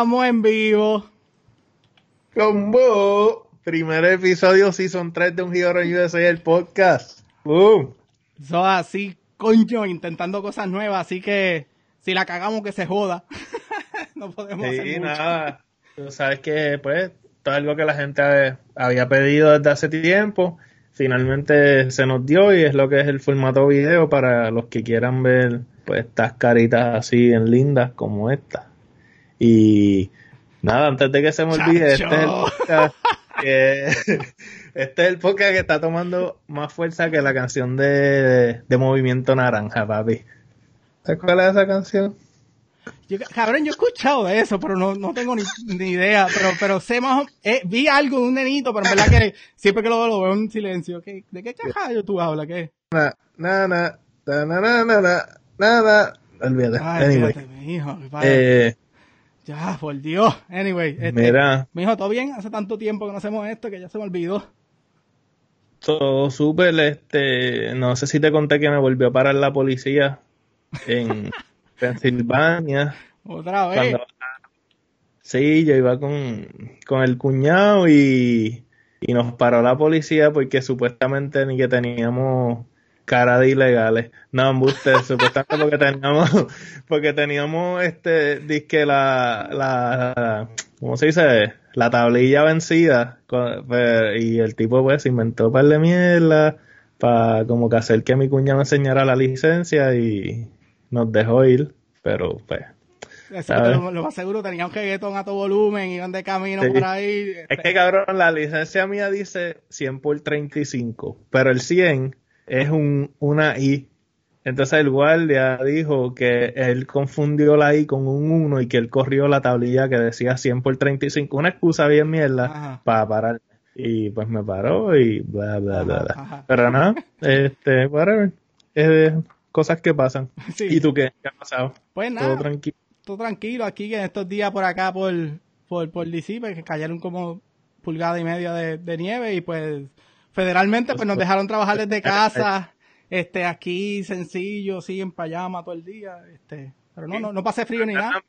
Estamos en vivo. Combo. Primer episodio, Season 3 de Un Giro USA, el podcast. ¡Boom! Eso así, coño, intentando cosas nuevas, así que si la cagamos que se joda. no podemos Sí, hacer mucho. nada. Tú sabes que, pues, todo algo que la gente había pedido desde hace tiempo, finalmente se nos dio y es lo que es el formato video para los que quieran ver, pues, estas caritas así bien lindas como esta. Y nada, antes de que se me olvide, este es el podcast que, este es el podcast que está tomando más fuerza que la canción de, de Movimiento Naranja, papi. ¿Sabes cuál es esa canción? Yo- cabrón, yo he escuchado de eso, pero no, no tengo ni, ni idea. Pero, pero sé más o- eh, vi algo de un nenito, pero en verdad que siempre que lo veo, lo veo en silencio. ¿Qué- ¿De qué cajallo tú hablas? ¿Qué? na, na, na, na, na, na, na, na, na, na. Olvídate. Ay, Anyway. mijo, padre. Eh, Ya, por Dios. Anyway, este, mira, mijo, ¿todo bien? Hace tanto tiempo que no hacemos esto que ya se me olvidó. todo súper, este, no sé si te conté que me volvió a parar la policía en Pensilvania. Otra vez. Cuando- sí, yo iba con, con el cuñado y, y nos paró la policía porque supuestamente ni que teníamos cara de ilegales. No, embuste, supuestamente porque teníamos, porque teníamos este, disque la, la, ¿cómo se dice? La tablilla vencida. pues, Y el tipo pues inventó un par de mierda para como que hacer que mi cuñado me enseñara la licencia y nos dejó ir, pero pues ¿sabes? lo, lo más seguro tenía un reggaetón a todo volumen, iban de camino Sí. por ahí. Es este, que cabrón, la licencia mía dice 100 por 35, pero el 100 es un, una I. Entonces el guardia dijo que él confundió la I con un 1 y que él corrió la tablilla que decía 100 por 35. Una excusa bien mierda Ajá. para parar. Y pues me paró y bla, bla, bla, bla. ajá. Pero nada, este, whatever. Es cosas que pasan. Sí. ¿Y tú qué? ¿Qué ha pasado? Pues Todo nada, tranquilo. todo tranquilo aquí que en estos días por acá por, por, por DC, pues, que cayeron como pulgada y media de, de nieve y pues federalmente pues nos dejaron trabajar desde casa, este aquí sencillo, sí, en pijama todo el día, este, pero no, no, no pasé frío ni nada.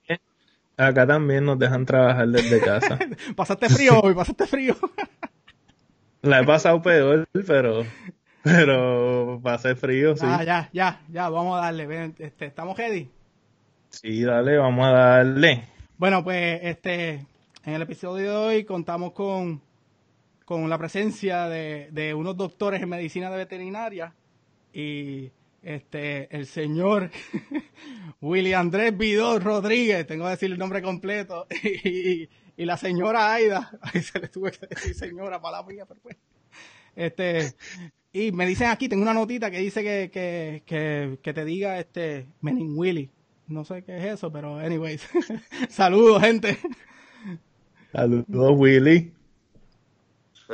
Acá también nos dejan trabajar desde casa. Pasaste frío hoy, pasaste frío. La he pasado peor, pero pero pasé frío, sí. Ah, ya, ya, ya, vamos a darle, ven, este, ¿estamos ready? Sí, dale, vamos a darle. Bueno, pues este, en el episodio de hoy contamos con, con la presencia de, unos doctores en medicina de veterinaria y este el señor Willy Andrés Vidor Rodríguez, tengo que decir el nombre completo, y, la señora Aida, ahí se le tuve que decir señora para la mía, pero pues. Este, y me dicen aquí, tengo una notita que dice que, que, que, que te diga este Menin Willy. No sé qué es eso, pero anyways. Saludos, gente. Saludos, Willy.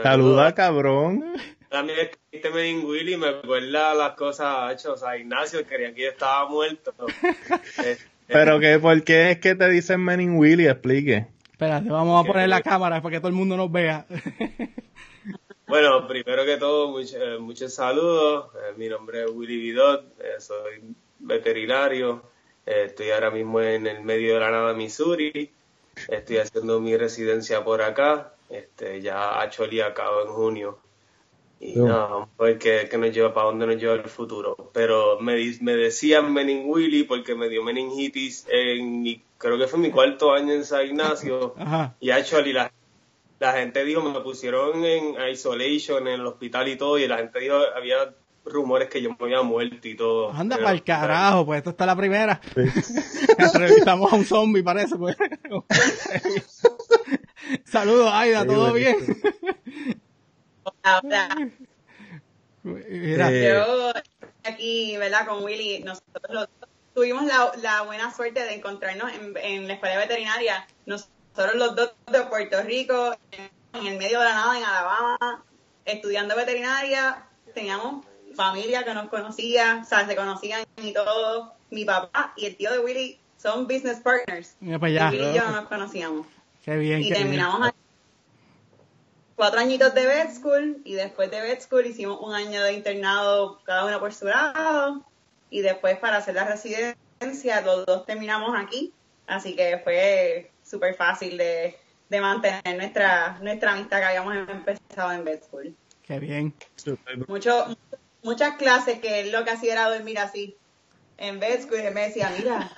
Saluda, cabrón. También escribiste Menin Willy, me acuerda las cosas hechas. O sea, Ignacio quería que yo estaba muerto. Eh, Pero que, ¿por qué es que te dicen Menin Willy? Explique. Espérate, vamos a poner la cámara para que todo el mundo nos vea. bueno, primero que todo, eh, muchos saludos. Eh, mi nombre es Willy Vidot, eh, soy veterinario. Eh, estoy ahora mismo en el medio de la nada, Missouri. Estoy haciendo mi residencia por acá. Este, ya Acholi acabo en junio. Y Oh. nada, vamos a ver qué, qué nos lleva, para dónde nos lleva el futuro. Pero me, me decían Menin Willy porque me dio meningitis en, mi- creo que fue mi cuarto año en San Ignacio. Ajá. Y actually la, la gente dijo, me pusieron en isolation en el hospital y todo, y la gente dijo, había rumores que yo me había muerto y todo. Anda para el carajo, pues esto está la primera. Entrevistamos a un zombie, parece. Pues. Saludos, Aida, ¿todo bien? Ahora, Mira, Eh, yo aquí, ¿verdad? Con Willy, nosotros los dos tuvimos la, la buena suerte de encontrarnos en, en la escuela veterinaria. Nosotros los dos de Puerto Rico, en el medio de la nada, en Alabama, estudiando veterinaria, teníamos familia que nos conocía, o sea, se conocían y todo. Mi papá y el tío de Willy son business partners. mira para allá. Y Willy y yo no nos conocíamos. Qué bien, y qué terminamos cuatro añitos de vet school y después de vet school hicimos un año de internado cada uno por su lado y después para hacer la residencia los dos terminamos aquí así que fue súper fácil de, de mantener nuestra, nuestra amistad que habíamos empezado en Bed School. Qué bien. Mucho, muchas clases que él lo que hacía era dormir así en Bed School y él me decía, mira,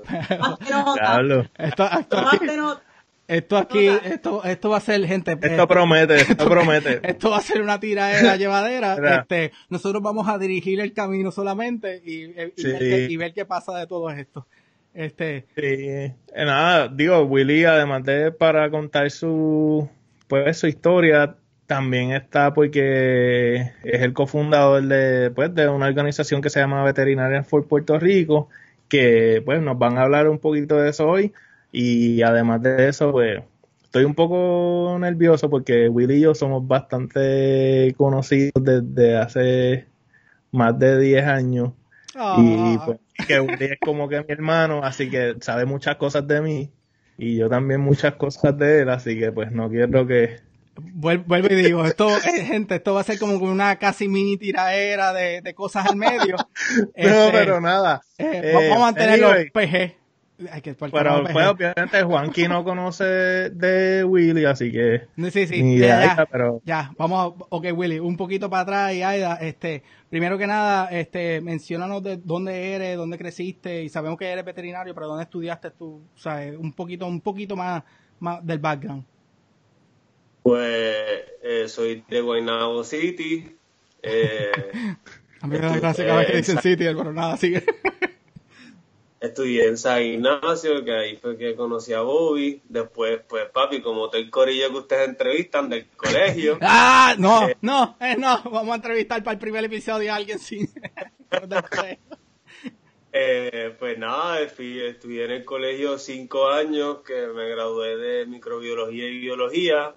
tómate nota, Diablo. Esto, esto. Esto aquí, esto, esto va a ser, gente. Esto promete, esto promete. Esto va a ser una tiradera llevadera. Mira. Este, nosotros vamos a dirigir el camino solamente y, y ver, Sí. y ver qué pasa de todo esto. Este, Sí, eh, nada, digo, Willy, además de para contar su, pues, su historia, también está porque es el cofundador de, pues, de una organización que se llama Veterinarians for Puerto Rico, que pues nos van a hablar un poquito de eso hoy. Y además de eso, pues, estoy un poco nervioso porque Willy y yo somos bastante conocidos desde hace más de 10 años. Y ah, pues que Willy es como que mi hermano, así que sabe muchas cosas de mí y yo también muchas cosas de él, así que pues no quiero que... vuel- vuelvo y digo, esto, eh, gente, esto va a ser como una casi mini tiraera de, de cosas al medio. No, Este, pero nada. eh, Eh, vamos a mantenerlo anyway, PG. Hay que por pero pues obviamente Juanqui no conoce de Willy, así que Sí, sí, ni ya, idea, ya. pero Ya, vamos, a- ok Willy, un poquito para atrás y Aida, este, primero que nada, este, menciónanos de dónde eres, dónde creciste y sabemos que eres veterinario, pero dónde estudiaste tú, o sea, un poquito, un poquito más, más del background. Pues eh, soy de Guaynabo City. Eh, A mí me da gracia cada vez que dicen City, pero nada, sigue. Estudié en San Ignacio, que ahí fue que conocí a Bobby. Después, pues papi, como todo el corillo que ustedes entrevistan del colegio. ah, no, no, eh, no, vamos a entrevistar para el primer episodio a alguien sin. Eh, pues nada, fui- estudié en el colegio cinco años, que me gradué de microbiología y biología.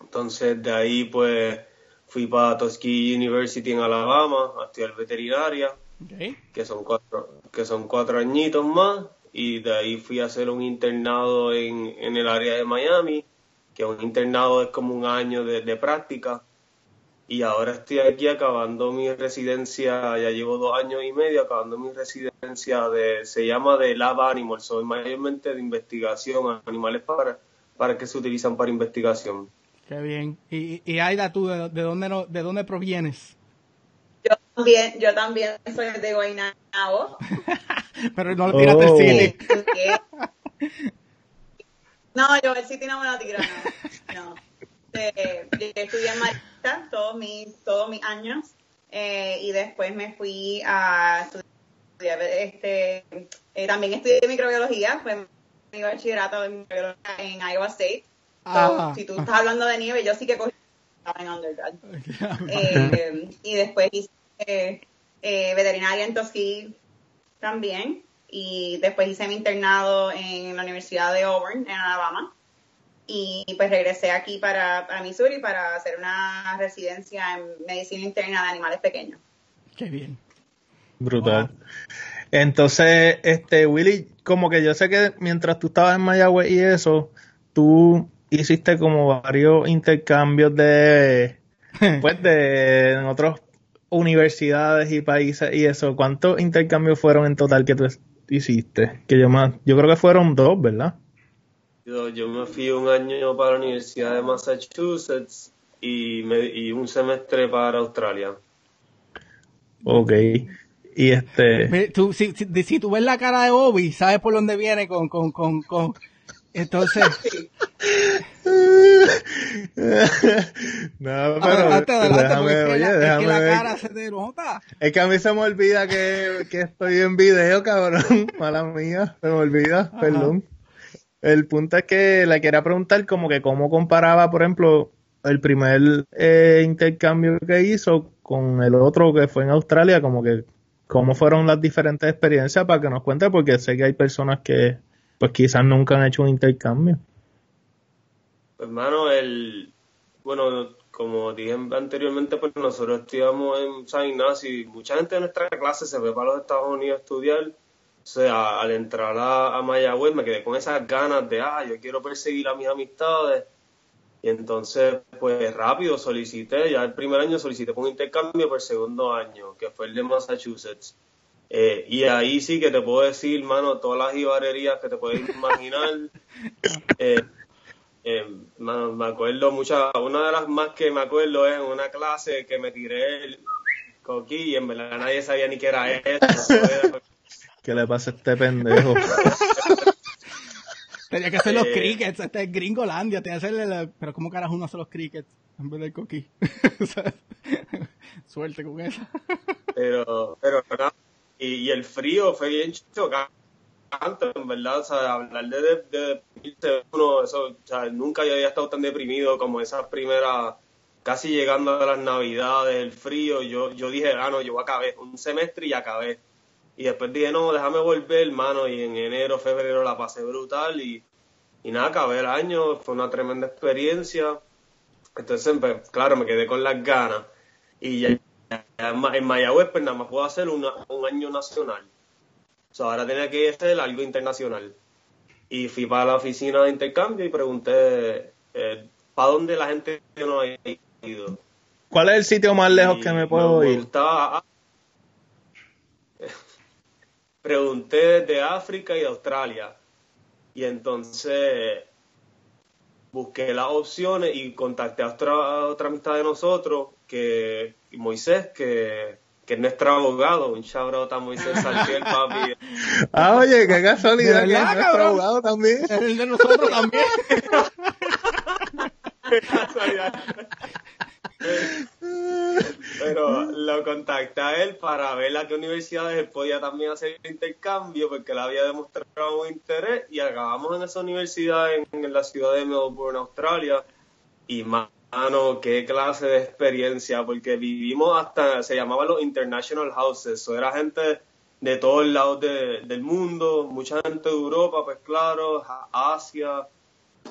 Entonces de ahí pues fui para Tuskegee University en Alabama a estudiar veterinaria, Que son cuatro, que son cuatro añitos más. Y de ahí fui a hacer un internado en, en el área de Miami, que un internado es como un año de, de práctica. Y ahora estoy aquí acabando mi residencia, ya llevo dos años y medio acabando mi residencia de, se llama de Lab Animal, soy mayormente de investigación, animales para, para que se utilizan para investigación. Qué bien. Y, y Aida, tú, ¿de, de dónde, no- de dónde provienes? Yo también, yo también soy de Guaynabo. pero no le tiraste Oh. el City. No, yo el City no me lo tiro, no. no. Eh, yo estudié en Marista todos mis, todos mis años eh, y después me fui a estudiar, este, eh, también estudié microbiología, fue mi bachillerato de microbiología en Iowa State. So, Ah. si tú estás hablando de nieve, yo sí que cogí en undergrad. Eh, y después hice eh, eh, veterinaria en Tuskegee también. Y después hice mi internado en la Universidad de Auburn, en Alabama. Y pues regresé aquí para, para Missouri para hacer una residencia en medicina interna de animales pequeños. Qué bien. brutal. Entonces, este Willy, como que yo sé que mientras tú estabas en Mayagüez y eso, tú hiciste como varios intercambios de pues de en otras universidades y países y eso. ¿Cuántos intercambios fueron en total que tú hiciste? Que yo más, yo creo que fueron dos, ¿verdad? Yo, yo me fui un año para la Universidad de Massachusetts y, me, y un semestre para Australia. Ok. Y este, tú, si, si, si tú ves la cara de Bobby, sabes por dónde viene con, con, con, con... Entonces, no, pero adelante, adelante, déjame, es que, oye, la, es que déjame la ver. cara se te nota. Es que a mí se me olvida que, que estoy en video, cabrón. Mala mía, se me olvida, perdón. El punto es que le quería preguntar como que cómo comparaba, por ejemplo, el primer eh, intercambio que hizo con el otro que fue en Australia, como que cómo fueron las diferentes experiencias para que nos cuente, porque sé que hay personas que pues quizás nunca han hecho un intercambio. Hermano, el, bueno, como dije anteriormente, pues nosotros estudiamos en San Ignacio y mucha gente de nuestra clase se fue para los Estados Unidos a estudiar. O sea, al entrar a, a Mayagüez me quedé con esas ganas de, ah, yo quiero perseguir a mis amistades. Y entonces, pues rápido solicité, ya el primer año solicité un intercambio por el segundo año, que fue el de Massachusetts. Eh, y ahí sí que te puedo decir, mano, todas las ibarerías que te puedes imaginar. Eh, eh, mano, me acuerdo muchas, una de las más que me acuerdo es en una clase que me tiré el coquí y en verdad nadie sabía ni qué era eso. ¿Qué le pasa a este pendejo? Tenía que hacer los Eh. crickets, este es Gringolandia, tenía que hacerle la- pero ¿cómo carajo uno hace los crickets en vez del coquí? Suerte con eso. pero, pero nada, y, el frío fue bien chocante, en verdad, o sea, hablar de, de, uno, eso, o sea, nunca yo había estado tan deprimido como esas primeras, casi llegando a las navidades, el frío, yo, yo dije, ah, no, yo acabé, un semestre y acabé. Y después dije, no, déjame volver, hermano, y en enero, febrero la pasé brutal y, y nada, acabé el año, fue una tremenda experiencia. Entonces, pues, claro, me quedé con las ganas. Y ya en Ma- en Mayagüez, pues nada más puedo hacer una- un año nacional. O sea, ahora tenía que hacer algo internacional. Y fui para la oficina de intercambio y pregunté, eh, ¿para dónde la gente no ha ido? ¿Cuál es el sitio más lejos Y que me puedo me ir? gustaba- ah, Pregunté de África y de Australia. Y entonces busqué las opciones y contacté a otra, a otra amistad de nosotros, que Moisés, que, que es nuestro abogado. Un shout a Moisés Salciel, papi. Ah, oye, qué casualidad ¿De que es nuestro cabrón? abogado también. El de nosotros también. Pero lo contacté a él para ver a qué universidades él podía también hacer el intercambio, porque él había demostrado un interés y acabamos en esa universidad en, en la ciudad de Melbourne, Australia. Y mano, qué clase de experiencia, porque vivimos hasta, se llamaban los International Houses, eso era gente de todos lados de- del mundo, mucha gente de Europa, pues claro, Asia,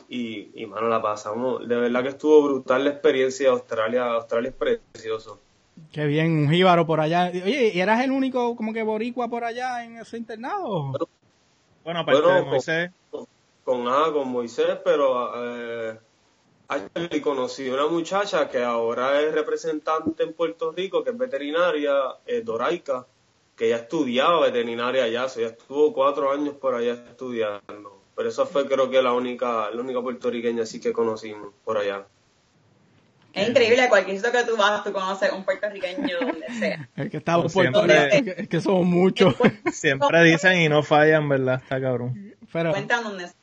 y, y mano, la pasamos. De verdad que estuvo brutal la experiencia de Australia. Australia es precioso. Qué bien, un jíbaro por allá. Oye, ¿y eras el único como que boricua por allá en ese internado? Bueno, aparte Bueno, de Moisés, Con, ah, con Moisés, pero eh, y conocí una muchacha que ahora es representante en Puerto Rico, que es veterinaria, eh, Doraica, que ella estudiaba veterinaria allá, o sea, ella estuvo cuatro años por allá estudiando. Pero esa fue creo que la única, la única puertorriqueña así que conocimos por allá. Es increíble, cualquier sitio que tú vas, tú conoces un puertorriqueño donde sea. El que estaba en Como Puerto siempre. Es que- es que somos muchos. siempre dicen y no fallan, ¿verdad? Está cabrón. Pero, Cuentan donde sea.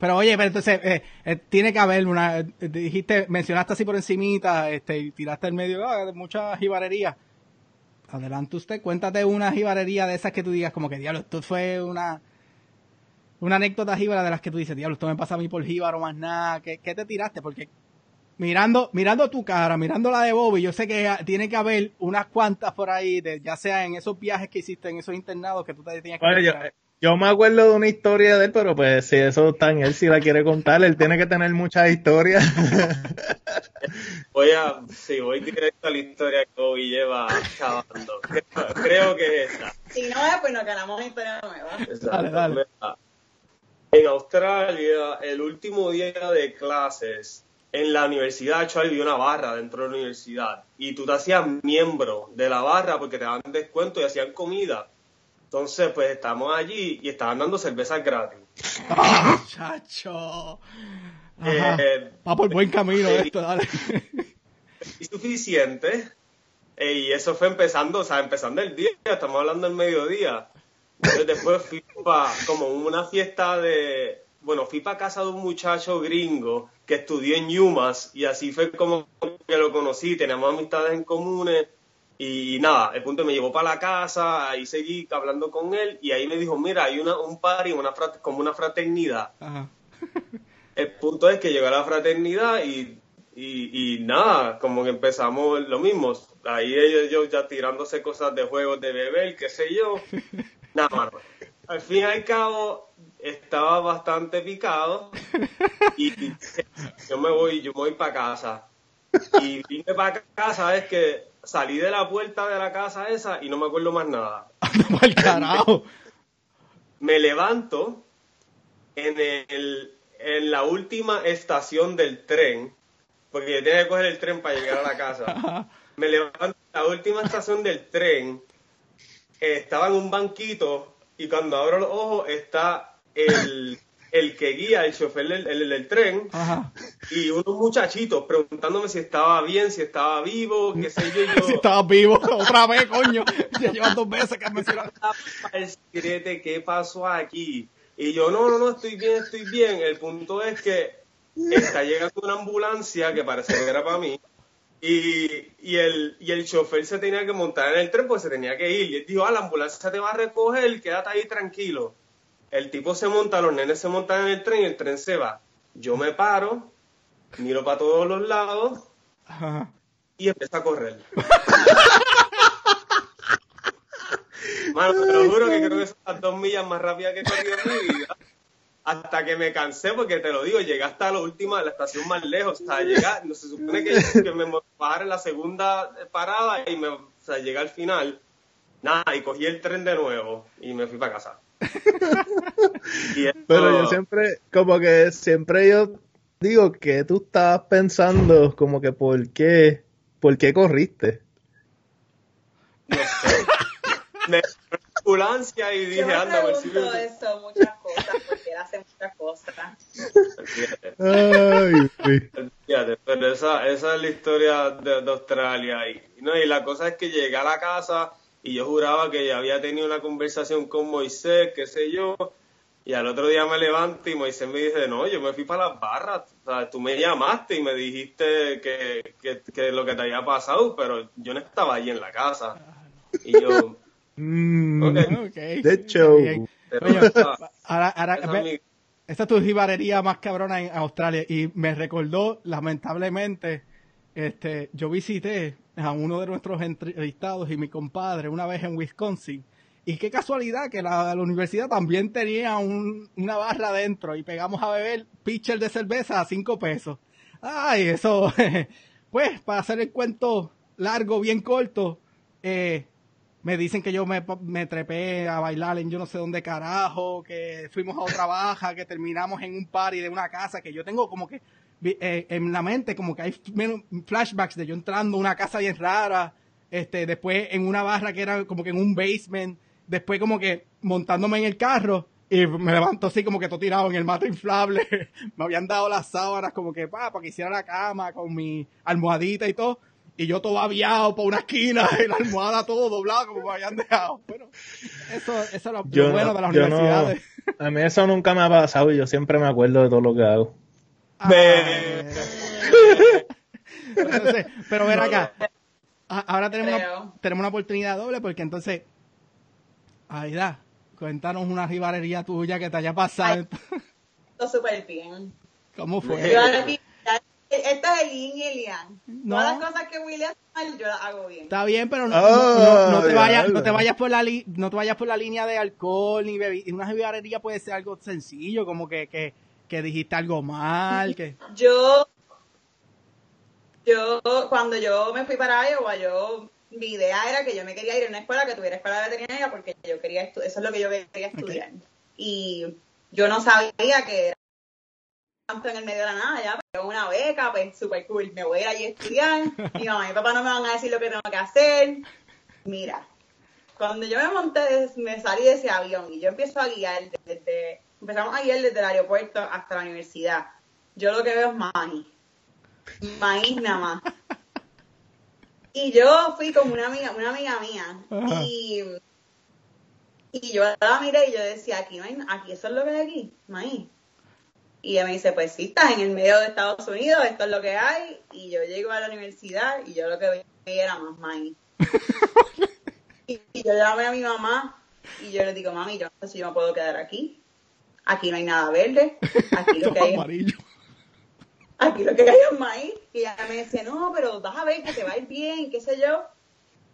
Pero oye, pero entonces eh, eh, tiene que haber una, eh, dijiste, mencionaste así por encimita, este, y tiraste el medio, de muchas jibarerías. Adelante usted, cuéntate una jibarería de esas que tú digas como que, diablo, esto fue una, una anécdota jíbara de las que tú dices, diablo, esto me pasa a mí por jíbaro más nada, ¿qué, qué te tiraste? Porque mirando, mirando tu cara, mirando la de Bobby, yo sé que ah, tiene que haber unas cuantas por ahí, de, ya sea en esos viajes que hiciste, en esos internados que tú te tenías que Bueno, yo, yo me acuerdo de una historia de él, pero pues si eso está en él, si la quiere contar, él tiene que tener muchas historias. Voy a, sí, voy directo a la historia que Bobby lleva cavando. Creo, creo que es esa. Si no es, pues nos ganamos una historia nueva. Exacto. Dale, dale. Mira, En Australia, el último día de clases en la universidad, hecho, había una barra dentro de la universidad y tú te hacías miembro de la barra porque te daban descuento y hacían comida. Entonces, pues estamos allí y estaban dando cervezas gratis. ¡Ah, chacho! Eh, Va por buen camino esto, dale. y suficiente. Eh, y eso fue empezando, o sea, empezando el día, estamos hablando del mediodía. Entonces después fui para como una fiesta de, bueno, fui para casa de un muchacho gringo que estudió en UMass y así fue como que lo conocí, teníamos amistades en comunes y nada, el punto me llevó para la casa, ahí seguí hablando con él y ahí me dijo, mira, hay una, un party, una frat- como una fraternidad. Ajá. El punto es que llegó a la fraternidad y, y, y nada, como que empezamos lo mismo. Ahí ellos ellos ya tirándose cosas de juegos de beber, qué sé yo. Nada, mano. Al fin y al cabo, estaba bastante picado y yo me voy, yo me voy para casa. Y vine para casa, es que salí de la puerta de la casa esa y no me acuerdo más nada pa'l carajo. me levanto en, el, en la última estación del tren, porque yo tenía que coger el tren para llegar a la casa. Me levanto en la última estación del tren estaba en un banquito y cuando abro los ojos está el, el que guía, el chofer del, el- del tren Ajá. y unos muchachitos preguntándome si estaba bien, si estaba vivo, qué sé yo. Si estabas vivo, otra vez, coño. Ya llevan dos veces que el secrete, ¿qué pasó aquí? Y yo, no, no, no, estoy bien, estoy bien. El punto es que está llegando una ambulancia que parece que era para mí. Y, y, el, y el chofer se tenía que montar en el tren porque se tenía que ir. Y él dijo, ah, la ambulancia te va a recoger, quédate ahí tranquilo. El tipo se monta, los nenes se montan en el tren y el tren se va. Yo me paro, miro para todos los lados Ajá. y empieza a correr. Mano, te lo juro que creo que son las dos millas más rápidas que he corrido en mi vida. Hasta que me cansé, porque te lo digo, llegué hasta la última, la estación más lejos. O sea, llega, no se supone que, que me bajara en la segunda parada y me, o sea, llegué al final. Nada, y cogí el tren de nuevo y me fui para casa. Pero yo siempre, como que siempre yo digo que tú estabas pensando, como que por qué, por qué corriste. no sé. Me fui a la ambulancia y Yo dije, me anda, a ver si eso, muchas cosas, porque él hace muchas cosas. Ay, sí. Fíjate, pero esa, esa es la historia de, de Australia. Y, no, y la cosa es que llegué a la casa y yo juraba que ya había tenido una conversación con Moisés, qué sé yo. Y al otro día me levanto y Moisés me dice, no, yo me fui para las barras. O sea, tú me llamaste y me dijiste que, que, que lo que te había pasado, pero yo no estaba ahí en la casa. Y yo, Mm. De Oye, esa- Ahora, ahora, esa ve- esta es tu jibarería más cabrona en Australia y me recordó, lamentablemente, este, yo visité a uno de nuestros entrevistados y mi compadre una vez en Wisconsin y qué casualidad que la, universidad también tenía un- una barra adentro y pegamos a beber pitcher de cerveza a cinco pesos. Ay, eso, pues, para hacer el cuento largo, bien corto, eh, me dicen que yo me, me trepé a bailar en yo no sé dónde carajo, que fuimos a otra baja, que terminamos en un party de una casa, que yo tengo como que eh, en la mente como que hay flashbacks de yo entrando a una casa bien rara, este, después en una barra que era como que en un basement, después como que montándome en el carro y me levanto así como que todo tirado en el mate inflable, me habían dado las sábanas como que pa, para que hiciera la cama con mi almohadita y todo. Y yo todo aviado por una esquina, y la almohada todo doblado como me habían dejado. Bueno, eso, eso es lo, Yo, bueno de las no, universidades. a mí eso nunca me ha pasado y yo siempre me acuerdo de todo lo que hago. Ah, entonces, pero ven acá. Ahora tenemos una, tenemos una oportunidad doble porque entonces, Aida, cuéntanos una rivarería tuya que te haya pasado. Todo súper bien. ¿Cómo Yo fue? esto es el yin y el yang. No. Todas las cosas que Willy hace mal, yo las hago bien. Está bien, pero no, Ah, no- no- no te vayas, no te vayas por la li- no te vayas por la línea de alcohol ni bebi- Una rivarería puede ser algo sencillo, como que, que, que dijiste algo mal, que Yo, yo, cuando yo me fui para Iowa, yo, mi idea era que yo me quería ir a una escuela que tuviera escuela de veterinaria porque yo quería estu- eso es lo que yo quería estudiar. Y yo no sabía que era tanto en el medio de la nada, ya, pero una beca, pues súper cool, me voy a ir allí a estudiar, mi mamá y mi papá no me van a decir lo que tengo que hacer. Mira, cuando yo me monté, me salí de ese avión y yo empiezo a guiar desde, empezamos a guiar desde el aeropuerto hasta la universidad. Yo lo que veo es maíz. Maíz nada más. Y yo fui con una amiga, una amiga mía Ajá. y, y yo la miré y yo decía, aquí no hay, aquí eso es lo que hay aquí, maíz. Y ella me dice, pues sí, estás en el medio de Estados Unidos, esto es lo que hay. Y yo llego a la universidad y yo lo que veía era más maíz. y, y yo llamé a mi mamá y yo le digo, mami, yo no sé si yo me puedo quedar aquí. Aquí no hay nada verde. Aquí lo que hay es amarillo. aquí lo que hay es maíz. Y ella me decía, no, pero vas a ver que te va a ir bien, qué sé yo.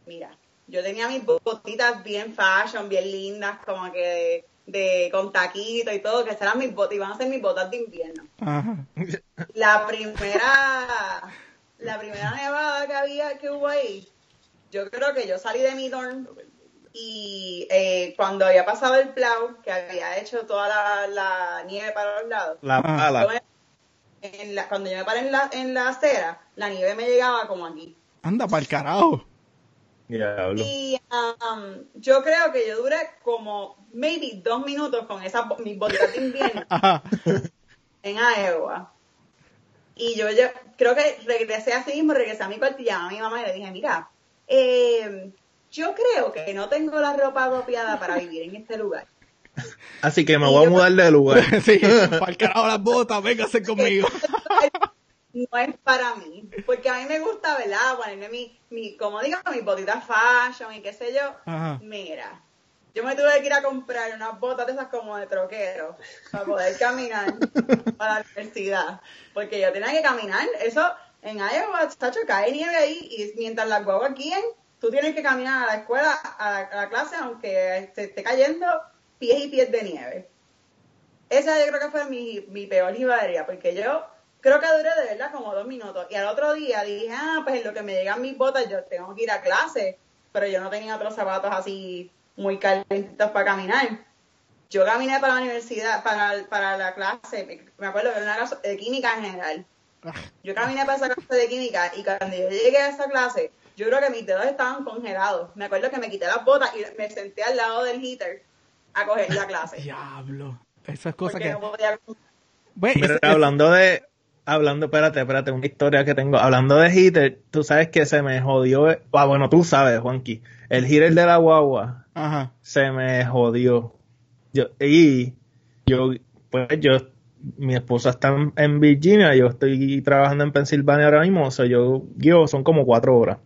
Mira, yo tenía mis botitas bien fashion, bien lindas, como que de, con taquito y todo, que serán mis botas, iban a ser mis botas de invierno. Ajá. La primera, la primera nevada que había, que hubo ahí, yo creo que yo salí de mi dorm y eh, cuando había pasado el plow, que había hecho toda la, la nieve para los lados, La Ah. yo pala. me- en la- cuando yo me paré en la, en la acera, la nieve me llegaba como aquí. Anda para el carajo. Y um, yo creo que yo duré como maybe dos minutos con esa bo- mis botitas de invierno en Iowa. Y yo, yo creo que regresé así mismo, regresé a mi cuarto y llamé a mi mamá y le dije, mira, eh, yo creo que no tengo la ropa apropiada para vivir en este lugar. Así que me voy a mudar de lugar. sí, para el carajo las botas, véngase conmigo. no es para mí. Porque a mí me gusta, ¿verdad? Ponerme mi, mi como digo, mis botitas fashion y qué sé yo. Ajá. Mira, yo me tuve que ir a comprar unas botas de esas como de troquero para poder caminar para la universidad. Porque yo tenía que caminar. Eso en Iowa, cae nieve ahí y mientras las guaguas guíen, tú tienes que caminar a la escuela, a la, a la clase, aunque te esté cayendo pies y pies de nieve. Esa yo creo que fue mi, mi peor jibadería, porque yo creo que duré de verdad como dos minutos. Y al otro día dije, ah, pues en lo que me llegan mis botas, yo tengo que ir a clase, pero yo no tenía otros zapatos así muy calentitos para caminar. Yo caminé para la universidad, para, para la clase, me- me acuerdo que era una clase de química en general. Yo caminé para esa clase de química y cuando yo llegué a esa clase, yo creo que mis dedos estaban congelados. Me acuerdo que me quité las botas y me senté al lado del heater a coger la clase. Diablo. Esas cosas Porque que. no podía Ve, Mira, es- es- hablando de, hablando, espérate, espérate, una historia que tengo. Hablando de heater, tú sabes que se me jodió, ah, bueno, tú sabes, Juanqui, el heater de la guagua Ajá. se me jodió. Yo, y yo, pues yo, mi esposa está en, en Virginia, yo estoy trabajando en Pensilvania ahora mismo, o sea, yo guío, son como cuatro horas.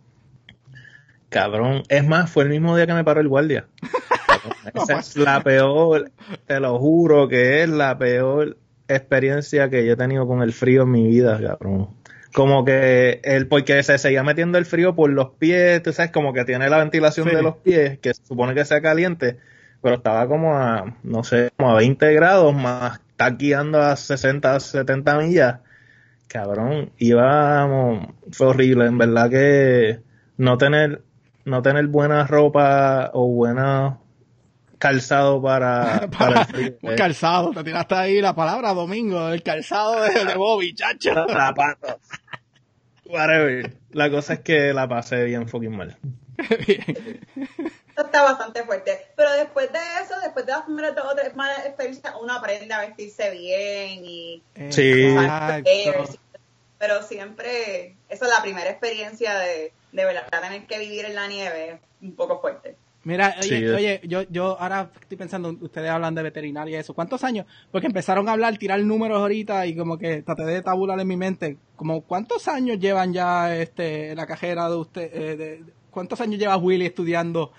Cabrón, es más, fue el mismo día que me paró el guardia. Esa es la peor, te lo juro que es la peor experiencia que yo he tenido con el frío en mi vida, cabrón. Como que él, porque se seguía metiendo el frío por los pies, tú sabes, como que tiene la ventilación Sí. de los pies, que se supone que sea caliente, pero estaba como a, no sé, como a 20 grados, más está guiando a 60, 70 millas. Cabrón, íbamos, fue horrible, en verdad que no tener, no tener buena ropa o buena calzado para, para el frío. Calzado, te tiraste ahí la palabra domingo, el calzado de, de Bobby, chacho. zapatos. Whatever. La cosa es que la pasé bien fucking mal. Bien. Eso está bastante fuerte. Pero después de eso, después de las primeras dos o tres malas experiencias, uno aprende a vestirse bien y Sí. Pero siempre, esa es la primera experiencia de, de verdad tener que vivir en la nieve, un poco fuerte. Mira, oye, Sí, oye, yo, yo ahora estoy pensando, ustedes hablan de veterinaria y eso. ¿Cuántos años? Porque empezaron a hablar, tirar números ahorita y como que traté de tabular en mi mente. Como cuántos años llevan ya este la cajera de usted, eh, de- ¿cuántos años lleva Willy estudiando?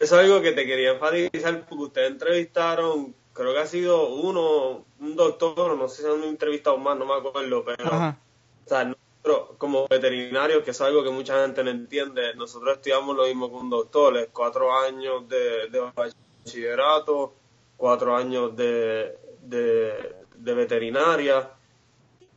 Eso es algo que te quería enfatizar porque ustedes entrevistaron, creo que ha sido uno, un doctor, no sé si han entrevistado más, no me acuerdo, pero Ajá. o sea, nosotros como veterinarios, que es algo que mucha gente no entiende, nosotros estudiamos lo mismo que un doctor, es cuatro años de, de bachillerato, cuatro años de, de, de veterinaria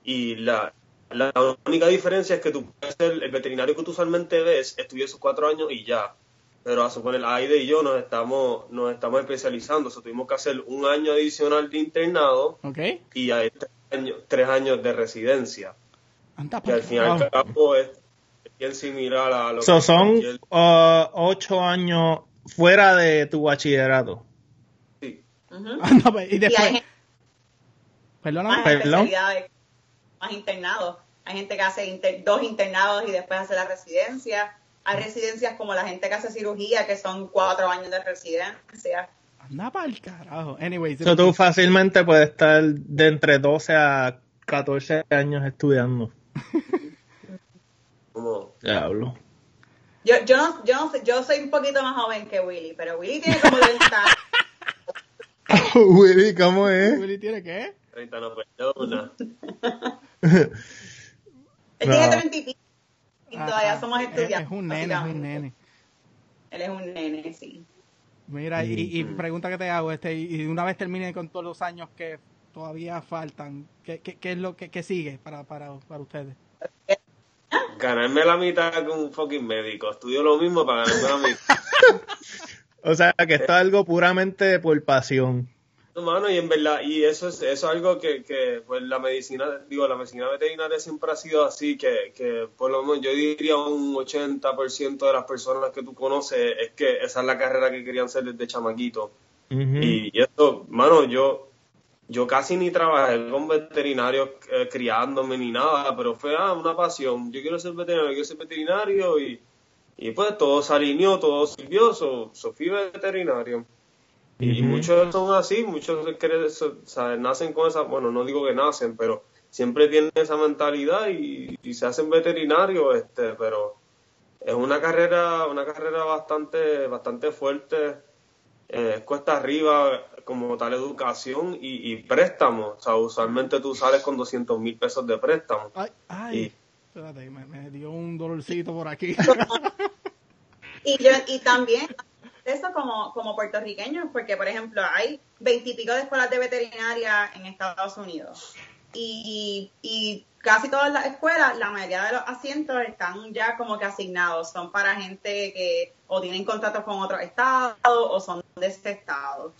y la, la única diferencia es que tú puedes ser el veterinario que tú usualmente ves, estudió esos cuatro años y ya. Pero a suponer, Aide y yo nos estamos, nos estamos especializando, o sea, tuvimos que hacer un año adicional de internado ¿Ok? y hay tres años, tres años de residencia, Anda, que al fin y al cabo es bien similar a lo So, que son cualquier- uh, ocho años fuera de tu bachillerato. sí. Ujú. Anda, pa- y Y hay después, gente perdóname. más Perdón. especialidades, más internados. Hay gente que hace inter- dos internados y después hace la residencia. Hay residencias como la gente que hace cirugía, que son cuatro años de residencia. Anda para el carajo. Anyways, So, tú fácilmente puedes estar de entre 12 a 14 años estudiando. Como, Diablo. Yo, yo, no, yo, no sé, yo soy un poquito más joven que Willy, pero Willy tiene como 30 años. Willy, ¿cómo es? Willy tiene qué? 30 no perdona. Él tiene No. 30 y pico. Y Ah, todavía ah, somos es- estudiantes. Es un nene, es un nene. Él es un nene, sí. Mira, y, y Mm. pregunta que te hago, este, y una vez termine con todos los años que todavía faltan, ¿qué, qué, qué es lo que, que sigue para, para, para ustedes? Ganarme la mitad con un fucking médico. Estudio lo mismo para ganarme la mitad. O sea, que esto es algo puramente por pasión. Hermano, y en verdad, y eso es, eso es algo que, que, pues la medicina, digo, la medicina veterinaria siempre ha sido así, que, que por lo menos yo diría un 80% de las personas que tú conoces es que esa es la carrera que querían ser desde chamaquito. y, y, esto, mano, yo, yo casi ni trabajé con veterinarios eh, criándome ni nada, pero fue ah, una pasión. Yo quiero ser veterinario, quiero ser veterinario y, y pues todo se alineó, todo sirvió, so, so fui veterinario. Y muchos son así, muchos nacen con esa, bueno, no digo que nacen, pero siempre tienen esa mentalidad y, se hacen veterinarios, este, pero es una carrera, una carrera bastante, bastante fuerte, eh, cuesta arriba como tal educación y, préstamo, o sea, usualmente tú sales con 200 mil pesos de préstamo. Ay, ay, espérate, me, me dio un dolorcito por aquí. y, yo, y también eso como, como puertorriqueños, porque por ejemplo hay veintipico de escuelas de veterinaria en Estados Unidos y, y casi todas las escuelas, la mayoría de los asientos están ya como que asignados, son para gente que o tienen contratos con otros estados o son de este estado.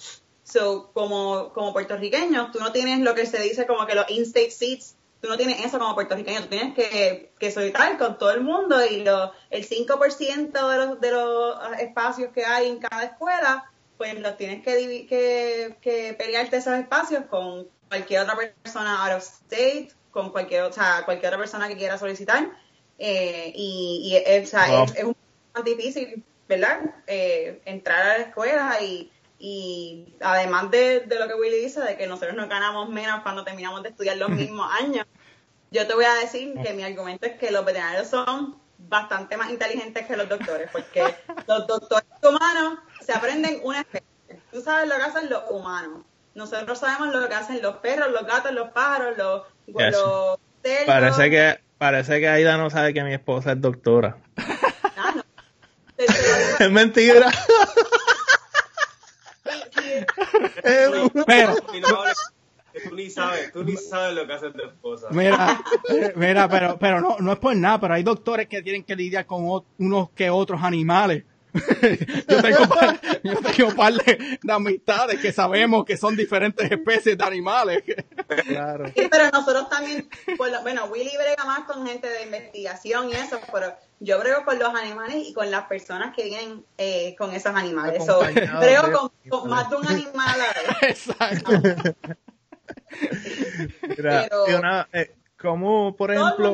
So, como, como puertorriqueños, tú no tienes lo que se dice como que los in-state seats tú no tienes eso como puertorriqueño, tú tienes que, que soltar con todo el mundo y lo, el 5% de los, de los espacios que hay en cada escuela, pues los tienes que, que, que pelearte esos espacios con cualquier otra persona out of state, con cualquier, o sea, cualquier otra persona que quiera solicitar. Eh, y, y o sea, es, un poco difícil, ¿verdad? Eh, entrar a la escuela y y además de, de, lo que Willy dice, de que nosotros no ganamos menos cuando terminamos de estudiar los mismos años, yo te voy a decir que mi argumento es que los veterinarios son bastante más inteligentes que los doctores, porque los doctores humanos se aprenden una especie. Tú sabes lo que hacen los humanos. Nosotros sabemos lo que hacen los perros, los gatos, los pájaros, los, los Parece que, parece que Aida no sabe que mi esposa es doctora. Ah, no. es mentira. Pero, tú ni sabes, tú ni sabes lo que hace tu esposa. Mira, eh, mira, pero, pero no, no es por nada, pero hay doctores que tienen que lidiar con unos que otros animales. Yo tengo, yo tengo un par de, amistades que sabemos que son diferentes especies de animales. Claro. pero nosotros también, bueno, Willy brega más con gente de investigación y eso, pero yo brego con los animales y con las personas que vienen eh, con esos animales. So, brego con, más de un animal a Exacto. Pero, eh, ¿Cómo, por ejemplo?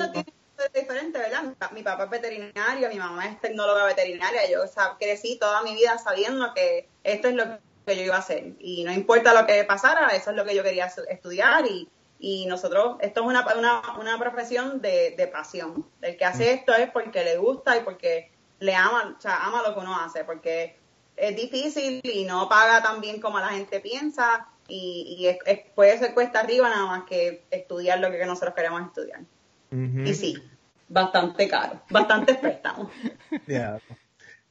Mi, papá es veterinario, mi mamá es tecnóloga veterinaria. Yo crecí toda mi vida sabiendo que esto es lo que yo iba a hacer. Y no importa lo que pasara, eso es lo que yo quería estudiar. Y, y nosotros, esto es una, una, una profesión de, de, pasión. El que hace mm. esto es porque le gusta y porque le ama, o sea, ama lo que uno hace. Porque es difícil y no paga tan bien como la gente piensa. Y, y puede ser cuesta arriba nada más que estudiar lo que nosotros queremos estudiar. Y sí, bastante caro, bastante préstamos.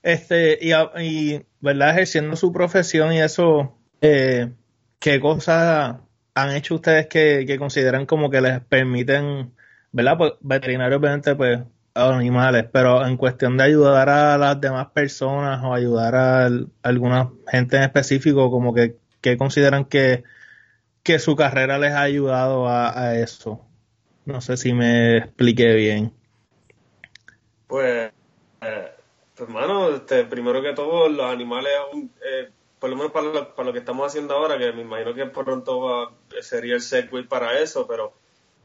Este, y, ¿verdad? Ejerciendo su profesión y eso, eh, ¿qué cosas han hecho ustedes que, consideran como que les permiten, ¿verdad? Pues veterinarios, obviamente, pues, a los animales, pero en cuestión de ayudar a las demás personas o ayudar a, alguna gente en específico, como que, que consideran que, que su carrera les ha ayudado a eso. No sé si me expliqué bien. Pues, eh, hermano, este, primero que todo, los animales, eh, por lo menos para lo, que estamos haciendo ahora, que me imagino que pronto sería el segway para eso, pero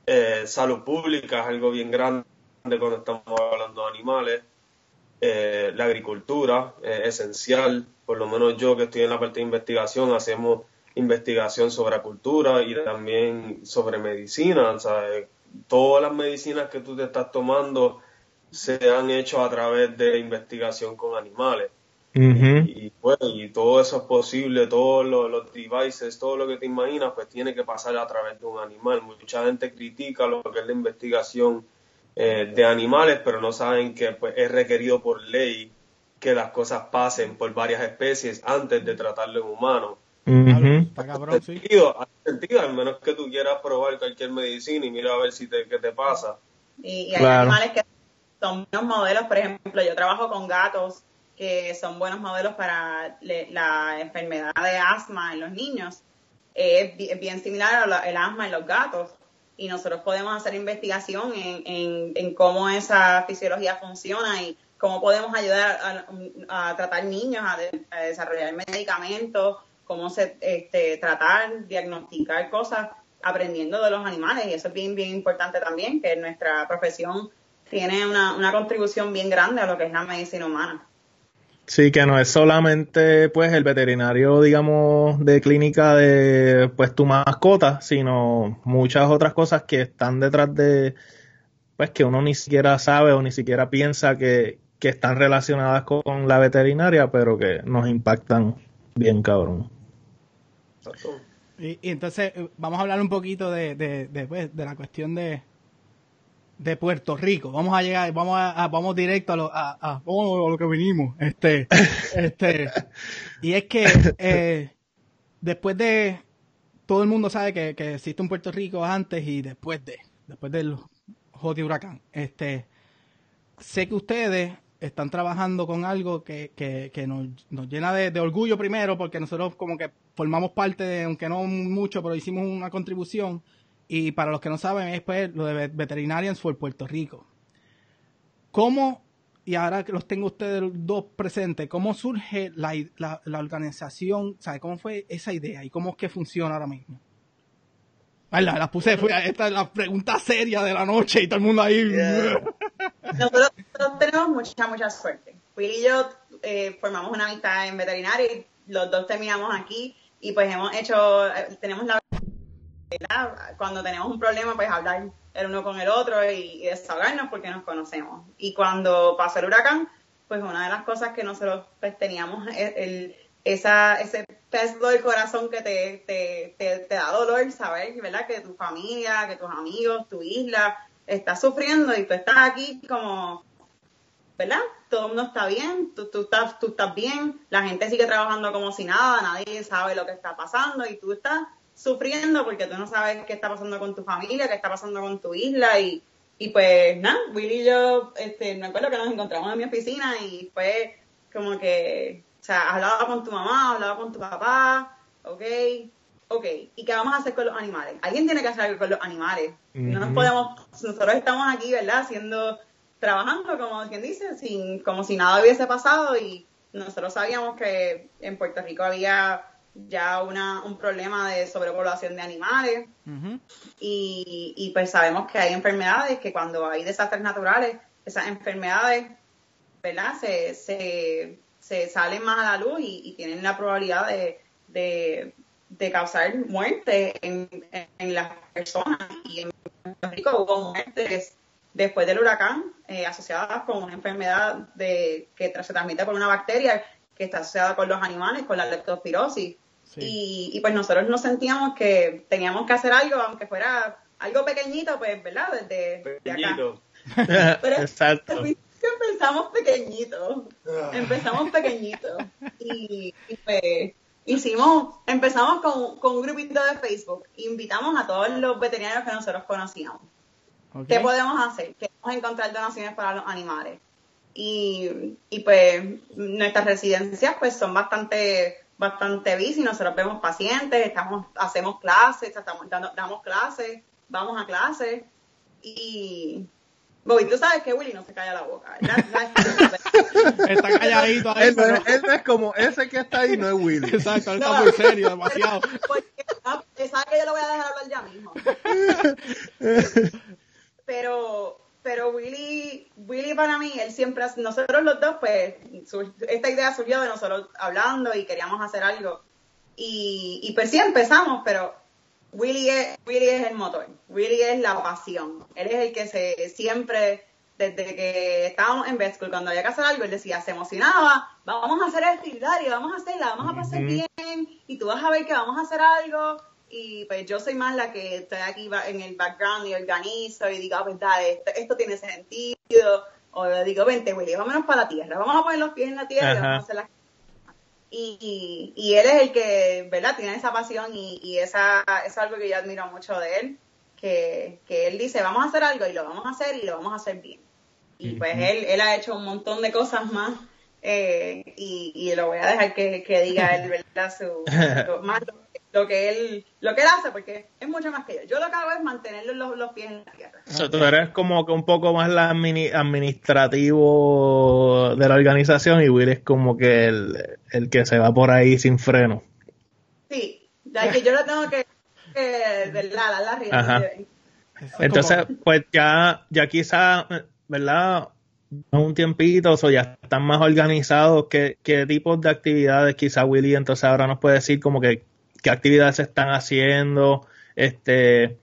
eh, salud pública es algo bien grande cuando estamos hablando de animales. Eh, la agricultura es esencial, por lo menos yo que estoy en la parte de investigación, hacemos investigación sobre cultura y también sobre medicina, ¿sabes? todas las medicinas que tú te estás tomando se han hecho a través de investigación con animales. y, pues, y todo eso es posible, todos los, devices, todo lo que te imaginas, pues tiene que pasar a través de un animal. Mucha gente critica lo que es la investigación eh, de animales, pero no saben que pues, es requerido por ley que las cosas pasen por varias especies antes de tratarlo en humanos. Está cabrón, sí. sentido, sentido, al menos que tú quieras probar cualquier medicina y mira a ver si te, qué te pasa. Y, hay animales que son buenos modelos, por ejemplo, yo trabajo con gatos que son buenos modelos para la enfermedad de asma en los niños. es bien similar al asma en los gatos y nosotros podemos hacer investigación en, en, cómo esa fisiología funciona y cómo podemos ayudar a, tratar niños, a, desarrollar medicamentos, cómo se este, tratar, diagnosticar cosas aprendiendo de los animales y eso es bien, bien importante también, que nuestra profesión tiene una, una contribución bien grande a lo que es la medicina humana. Sí, que no es solamente pues el veterinario, digamos, de clínica de pues tu mascota, sino muchas otras cosas que están detrás de pues que uno ni siquiera sabe o ni siquiera piensa que, que están relacionadas con la veterinaria, pero que nos impactan bien cabrón. Y, entonces eh, vamos a hablar un poquito de, de, de, pues, de la cuestión de, de Puerto Rico. Vamos a llegar, vamos a, vamos directo a lo, a, lo que vinimos. Este, este, y es que eh, después de todo el mundo sabe que, que, existe un Puerto Rico antes y después de, después del Joti Huracán. Este, sé que ustedes están trabajando con algo que, que, que nos, nos, llena de, de, orgullo primero, porque nosotros como que formamos parte de, aunque no mucho, pero hicimos una contribución y para los que no saben, es pues lo de Veterinarians for Puerto Rico. ¿Cómo, y ahora que los tengo ustedes dos presentes, cómo surge la, la, organización? ¿Sabe cómo fue esa idea y cómo es que funciona ahora mismo? Ay, la, puse, fue, esta es la pregunta seria de la noche y todo el mundo ahí. Nosotros, tenemos mucha, mucha suerte. Will y yo eh, formamos una amistad en veterinaria y los dos terminamos aquí y pues hemos hecho, eh, tenemos la cuando tenemos un problema, pues hablar el uno con el otro y, desahogarnos porque nos conocemos. Y cuando pasó el huracán, pues una de las cosas que nosotros pues, teníamos el, esa, ese peso del corazón que te, te, te, da dolor saber, ¿verdad? Que tu familia, que tus amigos, tu isla está sufriendo y tú estás aquí como, ¿verdad? Todo el mundo está bien, tú, tú, estás, tú estás bien, la gente sigue trabajando como si nada, nadie sabe lo que está pasando y tú estás sufriendo porque tú no sabes qué está pasando con tu familia, qué está pasando con tu isla y, y pues nada, Willy y yo, este, me acuerdo que nos encontramos en mi oficina y fue como que, o sea, hablaba con tu mamá, hablaba con tu papá, ok, ok, ¿y qué vamos a hacer con los animales? Alguien tiene que hacer algo con los animales. No nos podemos, nosotros estamos aquí, ¿verdad? Haciendo, trabajando, como quien dice, sin, como si nada hubiese pasado y nosotros sabíamos que en Puerto Rico había ya una, un problema de sobrepoblación de animales y, y, pues sabemos que hay enfermedades que cuando hay desastres naturales, esas enfermedades, ¿verdad? Se, se, se salen más a la luz y, tienen la probabilidad de, de, causar muerte en, en, las personas. Y en Puerto Rico hubo muertes después del huracán eh, asociadas con una enfermedad de, que se transmite por una bacteria que está asociada con los animales, con la leptospirosis. Y, pues nosotros nos sentíamos que teníamos que hacer algo, aunque fuera algo pequeñito, pues, ¿verdad? Desde pequeñito. Pero Exacto. empezamos pequeñito. Ah. Empezamos pequeñito. Y, pues hicimos, empezamos con, con, un grupito de Facebook. Invitamos a todos los veterinarios que nosotros conocíamos. ¿Qué podemos hacer? Queremos encontrar donaciones para los animales. Y, y pues nuestras residencias pues son bastante bastante busy, nosotros vemos pacientes, estamos, hacemos clases, estamos dando, damos clases, vamos a clases y Bobby, tú sabes que Willy no se calla la boca, está calladito ahí. Él, es como ese que está ahí, no es Willy. Exacto, él está muy serio, demasiado. Porque, sabe que yo lo voy a dejar hablar ya mismo. Pero pero Willy, Willy para mí, él siempre, nosotros los dos, pues, esta idea surgió de nosotros hablando y queríamos hacer algo. Y, y pues sí empezamos, pero Willy es, Willy es el motor, Willy es la pasión. Él es el que se siempre, desde que estábamos en Best cuando había que hacer algo, él decía, se emocionaba, vamos a hacer el y vamos a hacerla, vamos a pasar bien, y tú vas a ver que vamos a hacer algo, y pues yo soy más la que estoy aquí en el background y organizo y digo, ah, pues esto, tiene sentido, o digo, vente Willy, vámonos para la tierra, vamos a poner los pies en la tierra y vamos a hacer las y, y, él es el que, ¿verdad? Tiene esa pasión y, y esa, es algo que yo admiro mucho de él, que, que él dice, vamos a hacer algo y lo vamos a hacer y lo vamos a hacer bien. Y pues él, él ha hecho un montón de cosas más eh, y, y lo voy a dejar que, que diga él, ¿verdad? Su, más lo que él lo que él hace porque es mucho más que yo. Yo lo que hago es mantener los, los pies en la tierra. O sea, tú eres como que un poco más la admini- administrativo de la organización y Will es como que el, el que se va por ahí sin freno. Sí, ya que yo lo tengo que, que dar la. Eso es Entonces, pues ya, ya quizá, ¿verdad? Un tiempito, o ya están más organizados. ¿Qué, qué tipos de actividades quizá Willy entonces ahora nos puede decir como que qué actividades se están haciendo? Este,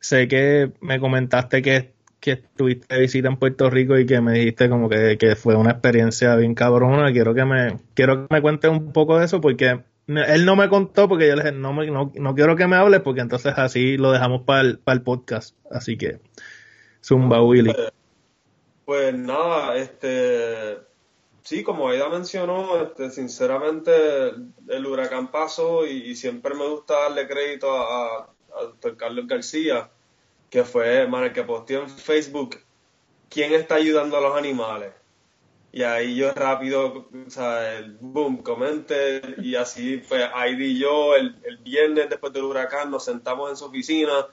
sé que me comentaste que, que estuviste de visita en Puerto Rico y que me dijiste como que, que fue una experiencia bien cabrona. Quiero que me, quiero que me cuentes un poco de eso porque él no me contó porque yo le dije, no, me, no, no quiero que me hables porque entonces así lo dejamos para el, para el podcast. Así que, Zumba Willy. Pues nada, este, sí, como ella mencionó, este, sinceramente el huracán pasó y, siempre me gusta darle crédito a, Carlos García, que fue hermano, el que posteó en Facebook quién está ayudando a los animales. Y ahí yo rápido, o sea, el boom, comente, y así pues Heidi y yo el, el viernes después del huracán nos sentamos en su oficina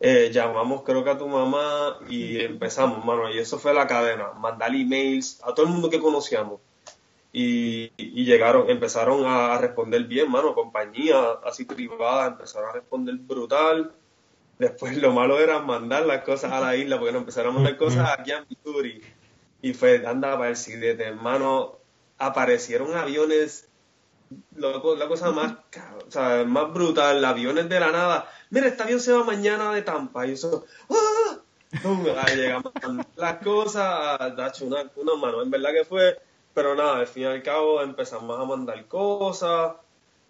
eh, llamamos creo que a tu mamá y empezamos, mano, y eso fue la cadena, mandar emails a todo el mundo que conocíamos. Y, y llegaron, empezaron a responder bien, mano, compañías así privadas empezaron a responder brutal. Después lo malo era mandar las cosas a la isla, porque nos empezaron a mandar cosas aquí a Missouri. Y fue, anda para el sidete, hermano, aparecieron aviones la cosa más, o sea, más brutal, aviones de la nada. Mira, este avión se va mañana de Tampa. Y eso, ¡ah! Llegamos las cosas, dacho, una, una mano, en verdad que fue, pero nada, al fin y al cabo empezamos a mandar cosas,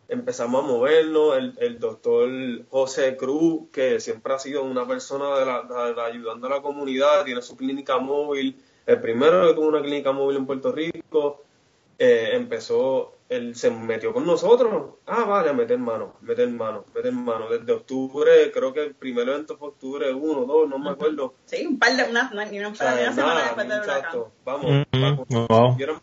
empezamos a movernos, el, el doctor José Cruz, que siempre ha sido una persona de la, ayudando a la comunidad, tiene su clínica móvil, el primero que tuvo una clínica móvil en Puerto Rico, eh, empezó, él se metió con nosotros. Ah, vale, meter mano, meter mano, meter mano. Desde octubre, creo que el primer evento fue octubre 1, 2, no me acuerdo. Sí, un par de, una, una, una, O sea, una semana después del huracán. muchacho, vamos, wow. Quiero-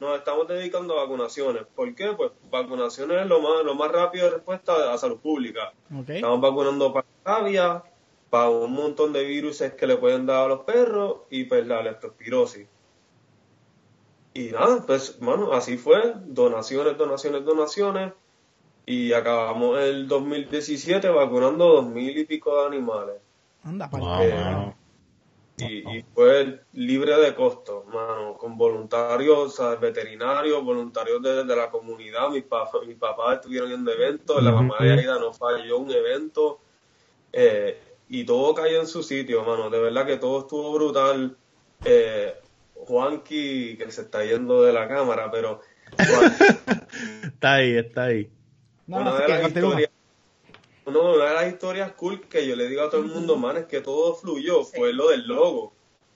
Nos estamos dedicando a vacunaciones. ¿Por qué? Pues vacunaciones es lo más, lo más rápido de respuesta a salud pública. Estamos vacunando para rabia, para un montón de virus que le pueden dar a los perros y pues la leptospirosis. Y nada, pues, bueno, así fue. Donaciones, donaciones, donaciones. Y acabamos el 2017 vacunando dos mil y pico de animales. Anda, carajo. mano. Y, y fue libre de costo, mano, con voluntarios, o sea, veterinarios, voluntarios de, de la comunidad. Mis, pa- mis papás estuvieron en eventos, la mamá de Aida no falló un evento. eh, y todo cayó en su sitio, mano. De verdad que todo estuvo brutal. Eh, Juanqui, que se está yendo de la cámara, pero Está ahí, está ahí. No, una, de las historias, no, una de las historias cool que yo le digo a todo el mundo, man, es que todo fluyó, fue lo del logo. O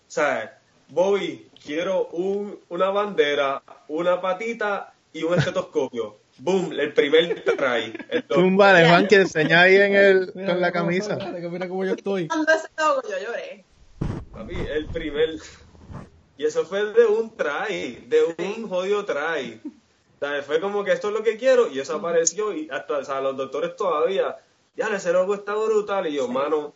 sea, Bobby, quiero un, una bandera, una patita y un estetoscopio. Boom, el primer try. El de Juan que enseña ahí en, el, Mira en la camisa. que mira cómo yo estoy. Cuando ese logo yo lloré. Papi, el primer. Y eso fue de un try, de un jodido try. O sea, fue como que esto es lo que quiero y eso apareció y hasta o sea, los doctores todavía, ya ese logo está brutal y yo, mano,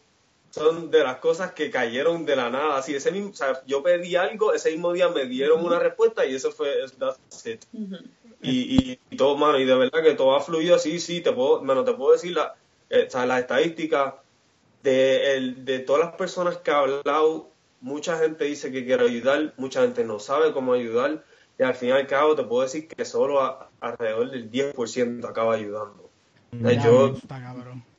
son de las cosas que cayeron de la nada. Así, ese mismo, o sea, yo pedí algo, ese mismo día me dieron una respuesta y eso fue, that's it. Ujú. Y, y, y todo, mano, y de verdad que todo ha fluido así, sí, te puedo, mano, te puedo decir la, eh, o sea, las estadísticas de, el, de todas las personas que ha hablado, mucha gente dice que quiere ayudar, mucha gente no sabe cómo ayudar, y al fin y al cabo te puedo decir que solo a- alrededor del 10% acaba ayudando. Ya, yo Está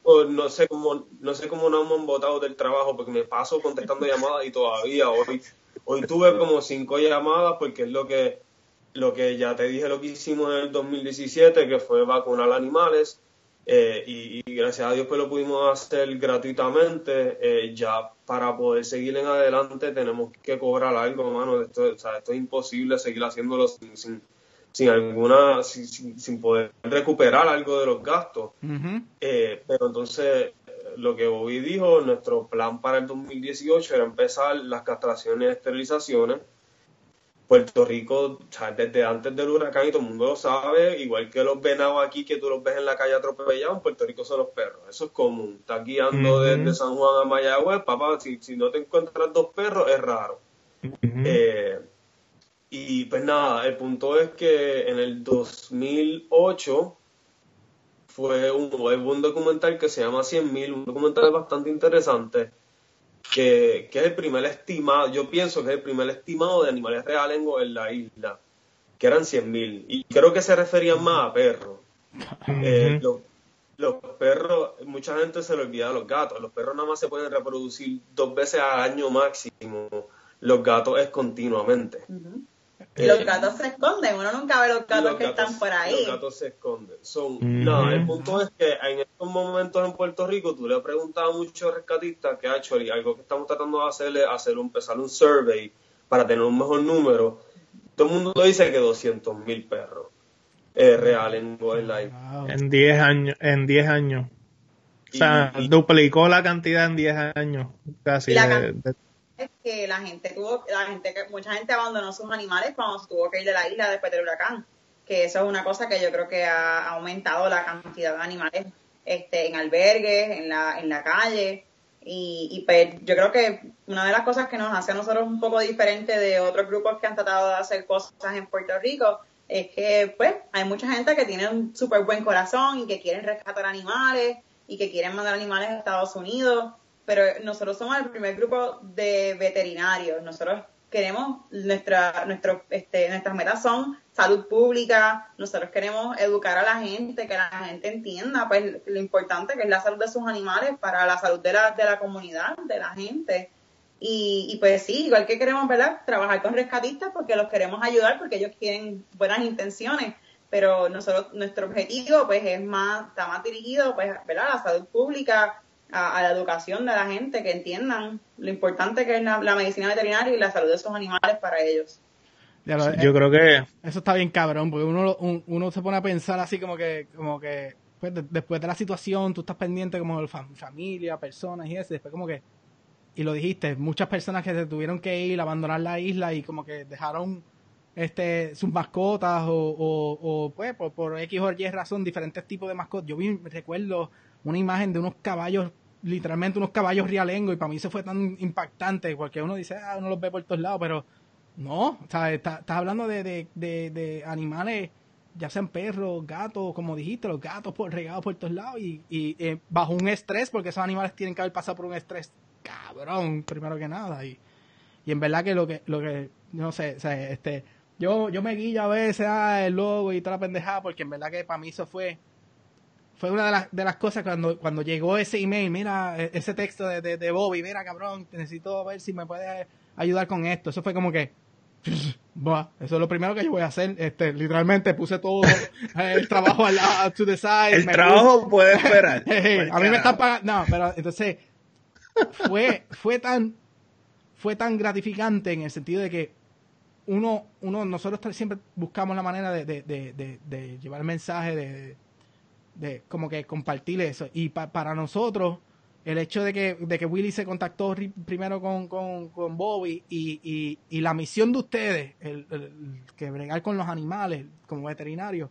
o no sé cómo no sé cómo no me han votado del trabajo porque me paso contestando llamadas y todavía hoy hoy tuve como cinco llamadas porque es lo que lo que ya te dije lo que hicimos en el 2017 que fue vacunar animales eh, y, y gracias a Dios pues lo pudimos hacer gratuitamente eh, ya para poder seguir en adelante tenemos que cobrar algo mano. Esto, o sea, esto es imposible seguir haciéndolo sin, sin, sin alguna sin, sin- poder recuperar algo de los gastos. Eh, pero entonces, lo que Bobby dijo, nuestro plan para el 2018 era empezar las castraciones y esterilizaciones. Puerto Rico, desde antes del huracán y todo el mundo lo sabe, igual que los venados aquí que tú los ves en la calle atropellados, en Puerto Rico son los perros. Eso es común. Estás guiando desde San Juan a Mayagüez, papá, si, si no te encuentras dos perros, es raro. Eh, y pues nada, el punto es que en el 2008 fue un, un documental que se llama 100.000, un documental bastante interesante que, es el primer estimado, yo pienso que es el primer estimado de animales reales en la isla, que eran 100.000. Y creo que se referían más a perros. Eh, los, perros, mucha gente se le olvida de los gatos. Los perros nada más se pueden reproducir dos veces al año máximo. Los gatos es continuamente. Y los gatos se esconden, uno nunca ve los gatos que están por ahí. Los gatos se esconden. Son, No, el punto es que en estos momentos en Puerto Rico, tú le has preguntado a muchos rescatistas que ha hecho y algo que estamos tratando de hacer es hacer un, empezar un survey para tener un mejor número. Todo el mundo dice que 200 mil perros es real en Wildlife. En 10 años. En 10 años. O sea, duplicó la cantidad en 10 años, casi. de, es que la gente tuvo, la gente, mucha gente abandonó sus animales cuando se tuvo que ir de la isla después del huracán. Que eso es una cosa que yo creo que ha aumentado la cantidad de animales este, en albergues, en la, en la calle. Y, y pues yo creo que una de las cosas que nos hace a nosotros un poco diferente de otros grupos que han tratado de hacer cosas en Puerto Rico es que pues hay mucha gente que tiene un súper buen corazón y que quieren rescatar animales y que quieren mandar animales a Estados Unidos pero nosotros somos el primer grupo de veterinarios. Nosotros queremos, nuestra, nuestro, este, nuestras metas son salud pública, nosotros queremos educar a la gente, que la gente entienda pues lo importante que es la salud de sus animales para la salud de la, de la comunidad, de la gente. Y, y pues sí, igual que queremos, ¿verdad? Trabajar con rescatistas porque los queremos ayudar, porque ellos quieren buenas intenciones, pero nosotros, nuestro objetivo pues es más, está más dirigido pues, ¿verdad? A la salud pública, a, la educación de la gente, que entiendan lo importante que es la, medicina veterinaria y la salud de esos animales para ellos. Yo eh, creo que eso está bien cabrón, porque uno, uno se pone a pensar así como que, como que pues, después de la situación, tú estás pendiente como de familia, personas y eso, después como que, y lo dijiste, muchas personas que se tuvieron que ir, abandonar la isla y como que dejaron este sus mascotas o, o, pues por, por, X o Y razón diferentes tipos de mascotas. Yo vi, recuerdo una imagen de unos caballos literalmente unos caballos rialengos y para mí eso fue tan impactante porque uno dice, ah, uno los ve por todos lados, pero no, o sea, estás hablando de, de, de, animales, ya sean perros, gatos, como dijiste, los gatos por, regados por todos lados y, y eh, bajo un estrés, porque esos animales tienen que haber pasado por un estrés cabrón, primero que nada. Y, y en verdad que lo que, lo que, no sé, este, yo, yo me guillo a veces, ah, el logo y toda la pendejada, porque en verdad que para mí eso fue fue una de las, de las cosas cuando, cuando llegó ese email, mira, e, ese texto de, de, Bobby, mira, cabrón, necesito ver si me puede ayudar con esto. Eso fue como que, eso es lo primero que yo voy a hacer. Este, literalmente puse todo el trabajo al lado, to the side. El trabajo puede esperar. a mí me están pagando. No, pero entonces fue, fue tan, fue tan gratificante en el sentido de que uno, uno, nosotros siempre buscamos la manera de, de, de, de llevar el mensaje de, de como que compartir eso. Y para nosotros, el hecho de que, de que Willy se contactó primero con, con, con Bobby y, y, y, la misión de ustedes, el, que bregar con los animales como veterinario,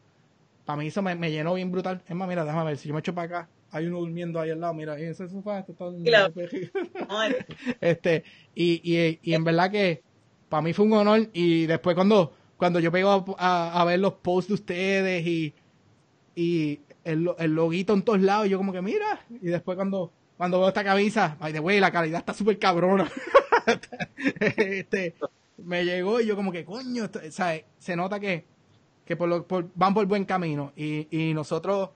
para mí eso me, llenó bien brutal. Es más, mira, déjame ver, si yo me echo para acá, hay uno durmiendo ahí al lado, mira, ese sofá está este, y, y, y en verdad que para mí fue un honor y después cuando, cuando yo pego a, a ver los posts de ustedes y, y el, el loguito en todos lados. Y yo como que, mira. Y después cuando, cuando veo esta camisa, ay de wey, la calidad está súper cabrona. este, me llegó y yo como que, coño, se nota que, que por lo, por, van por buen camino. Y, y nosotros,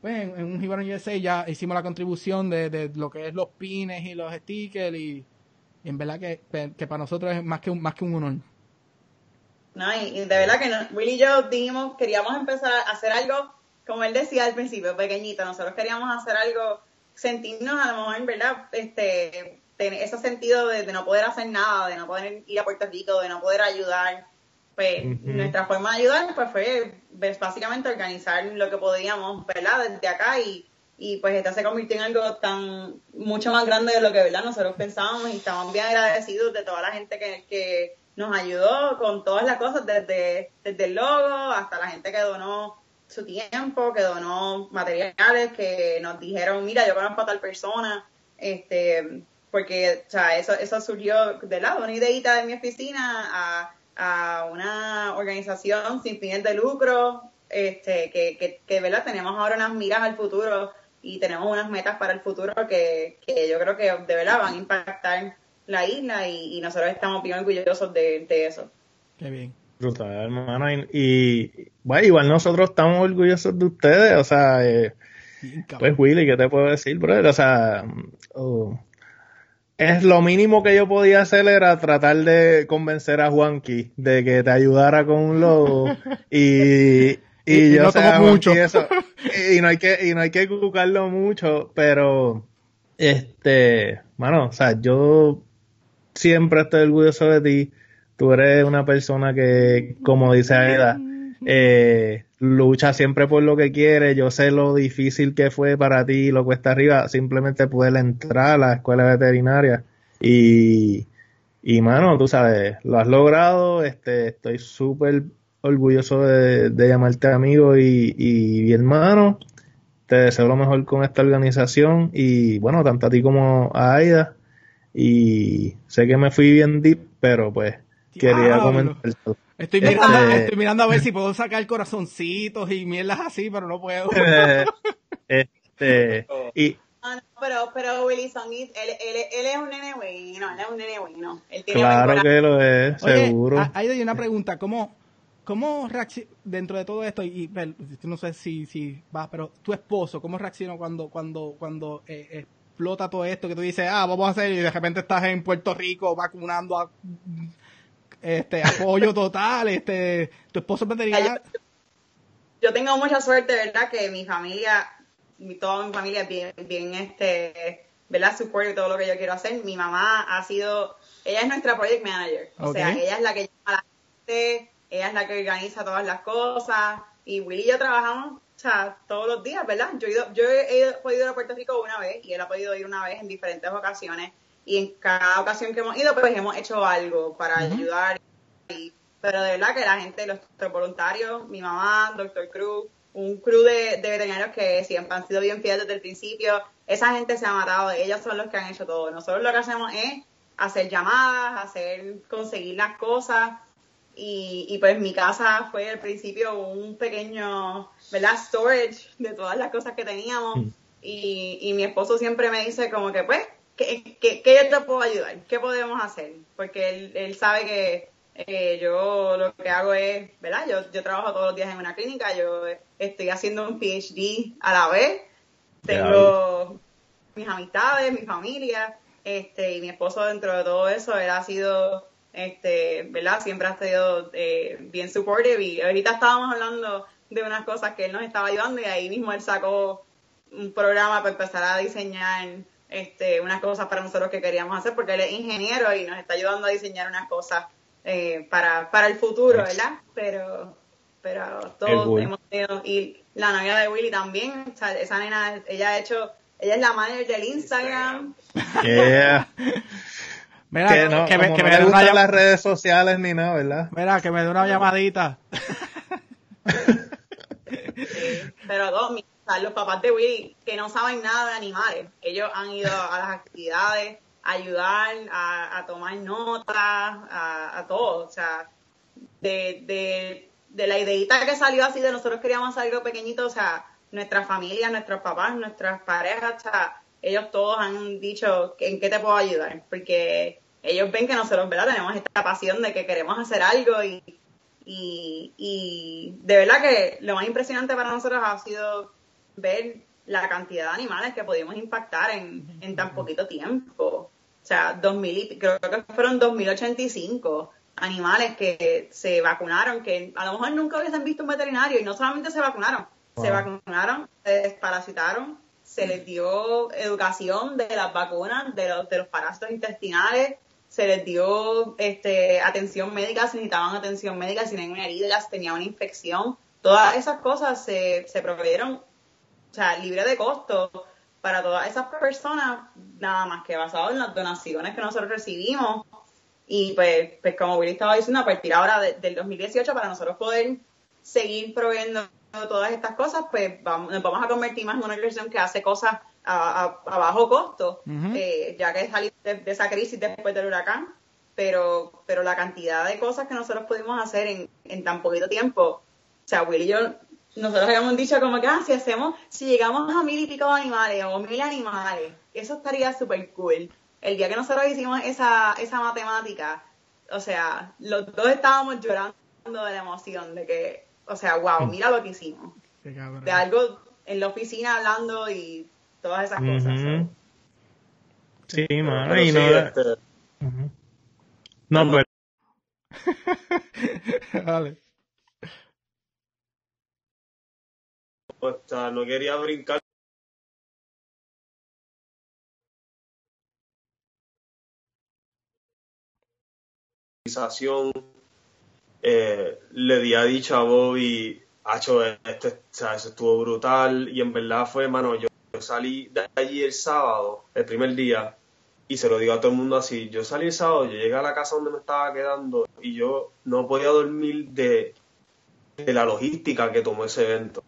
pues, en, un Gibran USA ya hicimos la contribución de, de, lo que es los pines y los stickers y, en verdad que, que, para nosotros es más que un, más que un honor. No, y, de verdad que no, Willy y yo dijimos, queríamos empezar a hacer algo como él decía al principio, pequeñito, nosotros queríamos hacer algo, sentirnos a lo mejor, ¿verdad? Este, tener ese sentido de, no poder hacer nada, de no poder ir a Puerto Rico, de no poder ayudar. Pues nuestra forma de ayudar pues fue pues, básicamente organizar lo que podíamos, ¿verdad? Desde acá y, y pues esta se convirtió en algo tan mucho más grande de lo que, ¿verdad? Nosotros pensábamos y estábamos bien agradecidos de toda la gente que, que nos ayudó con todas las cosas, desde, desde el logo hasta la gente que donó su tiempo, que donó materiales, que nos dijeron, mira, yo conozco a tal persona, este, porque, o sea, eso, eso surgió de lado, una ideita de mi oficina a, a una organización sin fines de lucro, este, que, que, que, ¿verdad? Tenemos ahora unas miras al futuro y tenemos unas metas para el futuro que, que yo creo que de verdad van a impactar la isla y, nosotros estamos bien orgullosos de, eso. Qué bien. Brutal, hermano. Y, bueno, igual nosotros estamos orgullosos de ustedes, o sea, eh, pues Willy, ¿qué te puedo decir, brother? O sea, oh, es lo mínimo que yo podía hacer era tratar de convencer a Juanqui de que te ayudara con un logo y, y, yo sé mucho. Eso, y, no hay que y no hay que buscarlo mucho, pero este, mano, o sea, yo siempre estoy orgulloso de ti. Tú eres una persona que, como dice Aida, eh, lucha siempre por lo que quiere. Yo sé lo difícil que fue para ti, lo cuesta arriba, simplemente poder entrar a la escuela veterinaria. Y, y mano, tú sabes, lo has logrado. Este, estoy súper orgulloso de, llamarte amigo y, y, hermano. Te deseo lo mejor con esta organización y bueno, tanto a ti como a Aida. Y sé que me fui bien deep, pero pues quería comentar esto. Estoy mirando, este, estoy mirando a ver si puedo sacar corazoncitos y mierdas así, pero no puedo. este, y, ah, pero, pero Willy Song, él, él, él, es un nene bueno, él es un nene bueno. claro que lo es, seguro. Hay una pregunta, ¿cómo, cómo dentro de todo esto, y, no sé si, si va, pero tu esposo, ¿cómo reaccionó cuando, cuando, cuando eh, explota todo esto que tú dices, ah, vamos a hacer y de repente estás en Puerto Rico vacunando a este apoyo total, este tu esposo veterinario. Yo, tengo mucha suerte, ¿verdad? Que mi familia, mi, toda mi familia es bien, bien este, ¿verdad? Support y todo lo que yo quiero hacer. Mi mamá ha sido, ella es nuestra project manager, o sea, ella es la que llama a la gente, ella es la que organiza todas las cosas y Willy y yo trabajamos sea, todos los días, ¿verdad? Yo he, ido, yo he podido ir a Puerto Rico una vez y él ha podido ir una vez en diferentes ocasiones y en cada ocasión que hemos ido, pues hemos hecho algo para ayudar. pero de verdad que la gente, los, voluntarios, mi mamá, Doctor Cruz, un crew de, de, veterinarios que siempre han sido bien fieles desde el principio, esa gente se ha matado, ellos son los que han hecho todo. Nosotros lo que hacemos es hacer llamadas, hacer, conseguir las cosas y, y pues mi casa fue al principio un pequeño, ¿verdad? Storage de todas las cosas que teníamos. Mm. Y, y mi esposo siempre me dice como que pues, ¿qué, qué, qué yo te puedo ayudar? ¿Qué podemos hacer? Porque él, él sabe que eh, yo lo que hago es, ¿verdad? Yo, yo trabajo todos los días en una clínica, yo estoy haciendo un PhD a la vez, tengo mis amistades, mi familia, este, y mi esposo dentro de todo eso, él ha sido este, ¿verdad? Siempre ha sido eh, bien supportive y ahorita estábamos hablando de unas cosas que él nos estaba ayudando y ahí mismo él sacó un programa para empezar a diseñar este, unas cosas para nosotros que queríamos hacer porque él es ingeniero y nos está ayudando a diseñar unas cosas eh, para, para el futuro, ¿verdad? Pero, pero todos hemos tenido, y la novia de Willy también, esa nena, ella ha hecho, ella es la manager del Instagram. Yeah. Mira, que, no, que me, que me dé una las redes sociales ni nada, ¿verdad? Mira, que me dé una llamadita. pero dos, los papás de Willy, que no saben nada de animales, ellos han ido a las actividades, a ayudar, a, tomar notas, a, a, todo. O sea, de, de, de la ideita que salió así de nosotros queríamos hacer algo pequeñito, o sea, nuestra familia, nuestros papás, nuestras parejas, o sea, ellos todos han dicho en qué te puedo ayudar, porque ellos ven que nosotros, ¿verdad? Tenemos esta pasión de que queremos hacer algo y, y, y de verdad que lo más impresionante para nosotros ha sido ver la cantidad de animales que pudimos impactar en, en tan poquito tiempo. O sea, 2000, creo que fueron 2085 animales que se vacunaron, que a lo mejor nunca hubiesen visto un veterinario y no solamente se vacunaron, se vacunaron, se desparasitaron, se les dio educación de las vacunas, de los, de los parásitos intestinales, se les dio este, atención médica si necesitaban atención médica, si tenían una herida, si tenían una infección. Todas esas cosas se, se proveyeron, o sea, libre de costo para todas esas personas, nada más que basado en las donaciones que nosotros recibimos. Y pues, pues como Willy estaba diciendo, a partir ahora del 2018, para nosotros poder seguir proveyendo todas estas cosas, pues vamos, nos vamos a convertir más en una organización que hace cosas a, bajo costo, eh, ya que salir de, de, esa crisis después del huracán, pero, pero la cantidad de cosas que nosotros pudimos hacer en, en tan poquito tiempo, o sea, Will y yo, nosotros habíamos dicho como que, ah, si hacemos, si llegamos a mil y pico de animales o mil animales, eso estaría súper cool. El día que nosotros hicimos esa, esa matemática, o sea, los dos estábamos llorando de la emoción de que, o sea, wow, mira lo que hicimos. De algo en la oficina hablando y todas esas cosas. Sí, mano, y no... Este, no, pues... vale. Sea, no quería brincar eh, le di a dicho a Bobby, hecho este, o sea, eso estuvo brutal y en verdad fue, mano, yo salí de allí el sábado, el primer día, y se lo digo a todo el mundo así, yo salí el sábado, yo llegué a la casa donde me estaba quedando y yo no podía dormir de, la logística que tomó ese evento.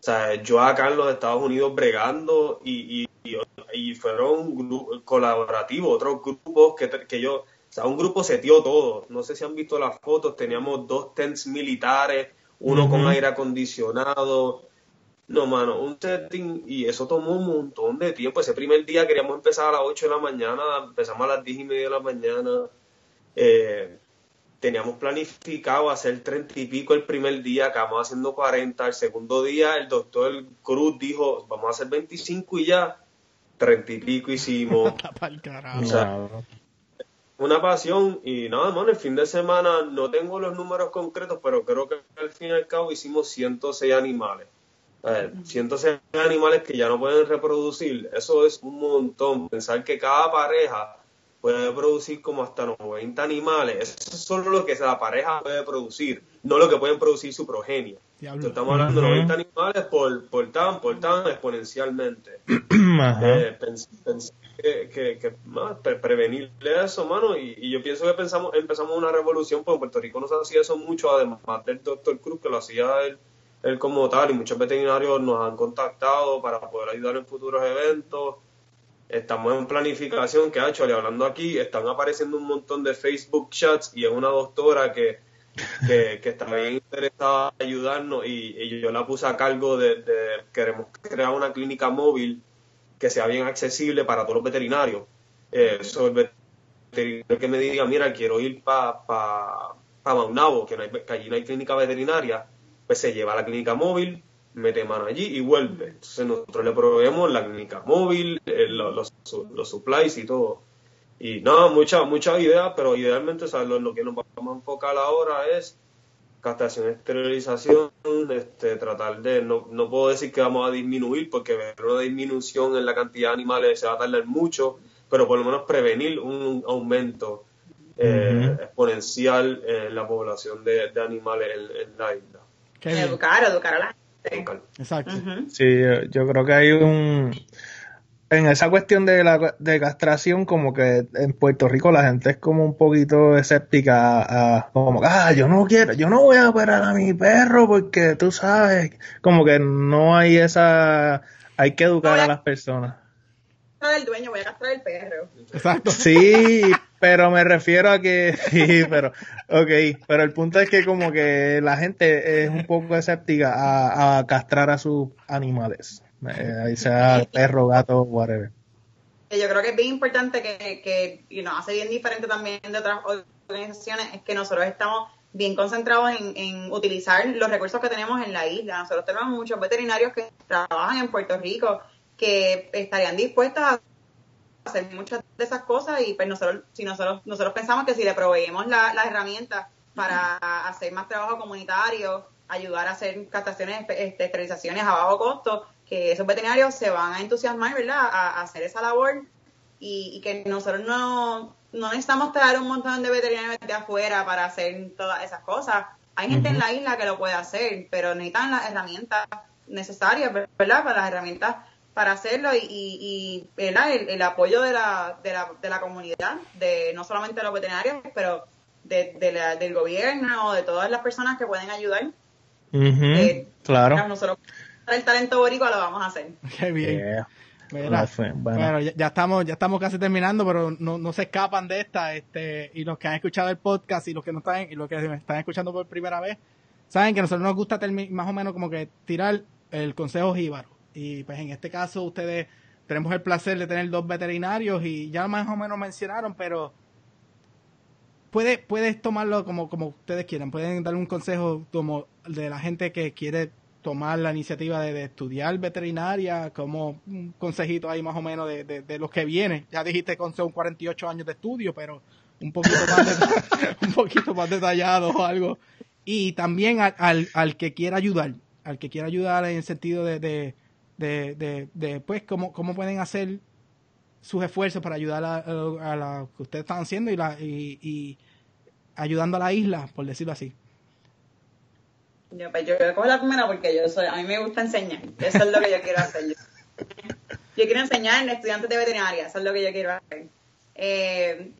O sea, yo acá en los Estados Unidos bregando y, y, fueron colaborativos, otros grupos que, que yo, o sea, un grupo setió todo. No sé si han visto las fotos, teníamos dos tents militares, uno con aire acondicionado, no, mano, un setting y eso tomó un montón de tiempo. Ese primer día queríamos empezar a las 8 de la mañana, empezamos a las 10 y media de la mañana. Eh, teníamos planificado hacer 30 y pico el primer día, acabamos haciendo 40. El segundo día el doctor Cruz dijo, vamos a hacer 25 y ya, 30 y pico hicimos. una pasión y nada, mano, el fin de semana no tengo los números concretos, pero creo que al fin y al cabo hicimos 106 animales. Eh, 106 animales que ya no pueden reproducir, eso es un montón. Pensar que cada pareja puede producir como hasta 90 animales, eso es solo lo que la pareja puede producir, no lo que pueden producir su progenie. estamos hablando de 90 animales por, por tan, por tan exponencialmente. Eh, que, prevenir eso, mano, y, yo pienso que pensamos, empezamos una revolución, porque en Puerto Rico no se hacía eso mucho, además del doctor Cruz, que lo hacía él él como tal y muchos veterinarios nos han contactado para poder ayudar en futuros eventos. Estamos en planificación que ha hecho, hablando aquí, están apareciendo un montón de Facebook chats y es una doctora que, que, está bien interesada en ayudarnos y, yo la puse a cargo de, queremos crear una clínica móvil que sea bien accesible para todos los veterinarios. Eh, eso el veterinario que me diga, mira, quiero ir para pa, pa Maunabo, que, que allí no hay clínica veterinaria, pues se lleva a la clínica móvil, mete mano allí y vuelve. Entonces nosotros le proveemos la clínica móvil, eh, los, los, supplies y todo. Y nada, muchas muchas ideas, pero idealmente o lo, que nos vamos a enfocar ahora es castración, esterilización, este, tratar de, no, no puedo decir que vamos a disminuir, porque ver una disminución en la cantidad de animales se va a tardar mucho, pero por lo menos prevenir un aumento eh, exponencial en la población de, animales en la isla. Educar, educar a la Exacto. Sí, yo, creo que hay un... En esa cuestión de la de castración, como que en Puerto Rico la gente es como un poquito escéptica a, como, ah, yo no quiero, yo no voy a operar a mi perro porque tú sabes, como que no hay esa, hay que educar a, las personas. El dueño, voy a castrar el perro. Exacto. Sí, pero me refiero a que, sí, pero, ok, pero el punto es que como que la gente es un poco escéptica a, castrar a sus animales, eh, ahí sea perro, gato, whatever. Yo creo que es bien importante que, que y nos hace bien diferente también de otras organizaciones, es que nosotros estamos bien concentrados en, en, utilizar los recursos que tenemos en la isla. Nosotros tenemos muchos veterinarios que trabajan en Puerto Rico que estarían dispuestos a hacer muchas de esas cosas y pues nosotros, si nosotros, nosotros pensamos que si le proveemos las herramientas para hacer más trabajo comunitario, ayudar a hacer castraciones, este, esterilizaciones a bajo costo, que esos veterinarios se van a entusiasmar, ¿verdad?, a, hacer esa labor y, que nosotros no, no necesitamos traer un montón de veterinarios de afuera para hacer todas esas cosas. Hay gente en la isla que lo puede hacer, pero necesitan las herramientas necesarias, ¿verdad?, para las herramientas para hacerlo y, y, El, el, apoyo de la, de, la, de la comunidad, de no solamente de los veterinarios, pero de, de la, del gobierno o de todas las personas que pueden ayudar. Eh, claro. Nosotros el talento boricua lo vamos a hacer. Qué bien. bueno, ya, estamos ya estamos casi terminando, pero no, no se escapan de esta, este y los que han escuchado el podcast y los que no están y los que me están escuchando por primera vez, saben que a nosotros nos gusta más o menos como que tirar el consejo jíbaro. Y pues en este caso ustedes tenemos el placer de tener dos veterinarios y ya más o menos mencionaron, pero puede, puedes tomarlo como, como ustedes quieran. Pueden dar un consejo como de la gente que quiere tomar la iniciativa de, estudiar veterinaria, como un consejito ahí más o menos de, de, los que vienen. Ya dijiste con son 48 años de estudio, pero un poquito más, un poquito más detallado o algo. Y también al, al, que quiera ayudar, al que quiera ayudar en el sentido de, de, de, de, pues, cómo, cómo pueden hacer sus esfuerzos para ayudar a, a, lo que ustedes están haciendo y, la, y, y ayudando a la isla, por decirlo así. Yo, pues yo cojo la primera porque yo soy, a mí me gusta enseñar. Eso es lo que yo quiero hacer. Yo, quiero enseñar en estudiantes de veterinaria. Eso es lo que yo quiero hacer. Eh,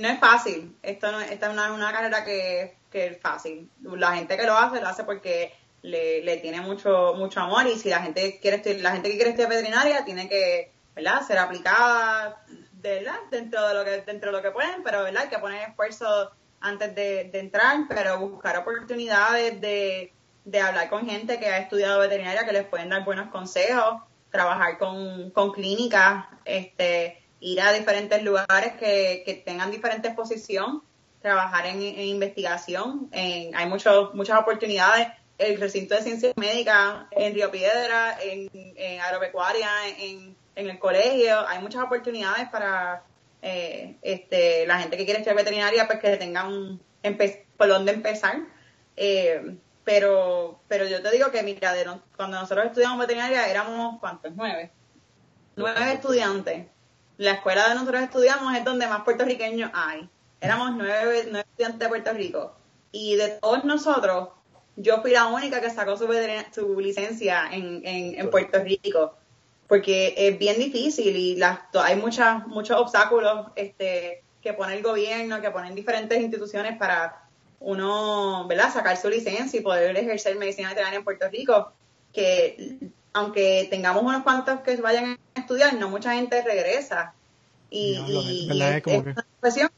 no es fácil. Esto no, esta es una, una carrera que, que, es fácil. La gente que lo hace, lo hace porque le, le tiene mucho mucho amor y si la gente quiere la gente que quiere estudiar veterinaria tiene que ¿verdad? ser aplicada ¿verdad? dentro de lo que dentro de lo que pueden, pero ¿verdad? hay que poner esfuerzo antes de, entrar, pero buscar oportunidades de de hablar con gente que ha estudiado veterinaria que les pueden dar buenos consejos, trabajar con, con clínicas, este, ir a diferentes lugares que, que tengan diferente exposición, trabajar en, investigación. En, hay muchos muchas oportunidades. El recinto de ciencias médicas en Río Piedra, en, en agropecuaria, en, en el colegio, hay muchas oportunidades para eh, este, la gente que quiere estudiar veterinaria, pues que tengan por dónde empezar. Eh, pero, pero yo te digo que, mira, cuando nosotros estudiamos veterinaria éramos, ¿cuántos? Nueve. Nueve estudiantes. La escuela de nosotros estudiamos es donde más puertorriqueños hay. Éramos nueve, nueve estudiantes de Puerto Rico. Y de todos nosotros, yo fui la única que sacó su, su licencia en, en, en, Puerto Rico. Porque es bien difícil y las, hay muchas, muchos obstáculos este, que pone el gobierno, que ponen diferentes instituciones para uno, ¿verdad? Sacar su licencia y poder ejercer medicina veterinaria en Puerto Rico, que aunque tengamos unos cuantos que vayan a estudiar, no mucha gente regresa. Y, esta profesión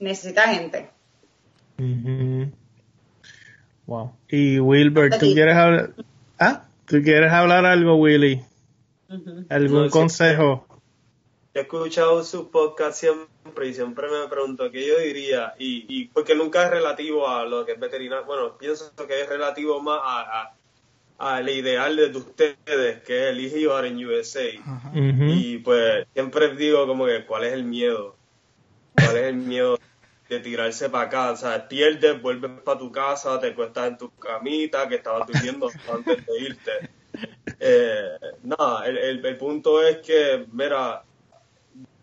necesita gente. Wow. Y Wilbert, ¿tú quieres hablar? ¿Ah? ¿Tú quieres hablar algo, Willy? ¿Algún consejo? he escuchado su podcast siempre y siempre me pregunto qué yo diría, y, y porque nunca es relativo a lo que es veterinario, bueno, pienso que es relativo más a, al ideal de ustedes, que es el IGR en USA. Y pues siempre digo como que cuál es el miedo, cuál es el miedo de tirarse para acá, o sea, pierdes, vuelves para tu casa, te cuestas en tu camita que estabas durmiendo antes de irte. Eh, nada, el, el, el punto es que, mira,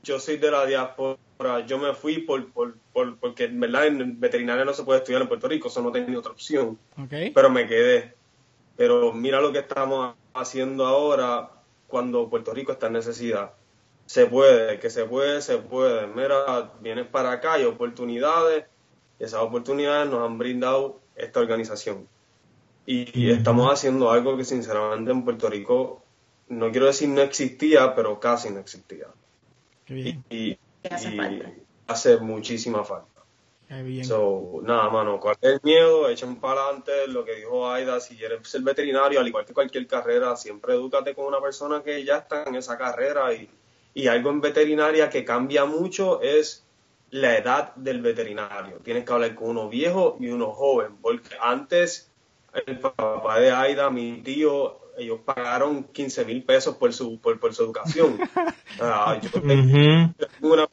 yo soy de la diáspora, yo me fui por, por, por, porque en verdad en veterinaria no se puede estudiar en Puerto Rico, eso no tenía otra opción. Pero me quedé. Pero mira lo que estamos haciendo ahora cuando Puerto Rico está en necesidad. Se puede, que se puede, se puede. Mira, vienes para acá, hay oportunidades, y esas oportunidades nos han brindado esta organización. Y, estamos haciendo algo que sinceramente en Puerto Rico, no quiero decir no existía, pero casi no existía. Y, hace, muchísima falta. So, nada, mano, ¿cuál es el miedo? Echen para adelante lo que dijo Aida. Si quieres ser veterinario, al igual que cualquier carrera, siempre edúcate con una persona que ya está en esa carrera. Y, y algo en veterinaria que cambia mucho es la edad del veterinario. Tienes que hablar con uno viejo y uno joven, porque antes el papá de Aida, mi tío, ellos pagaron 15 mil pesos por su, por, por su educación. Ah, yo, tengo una,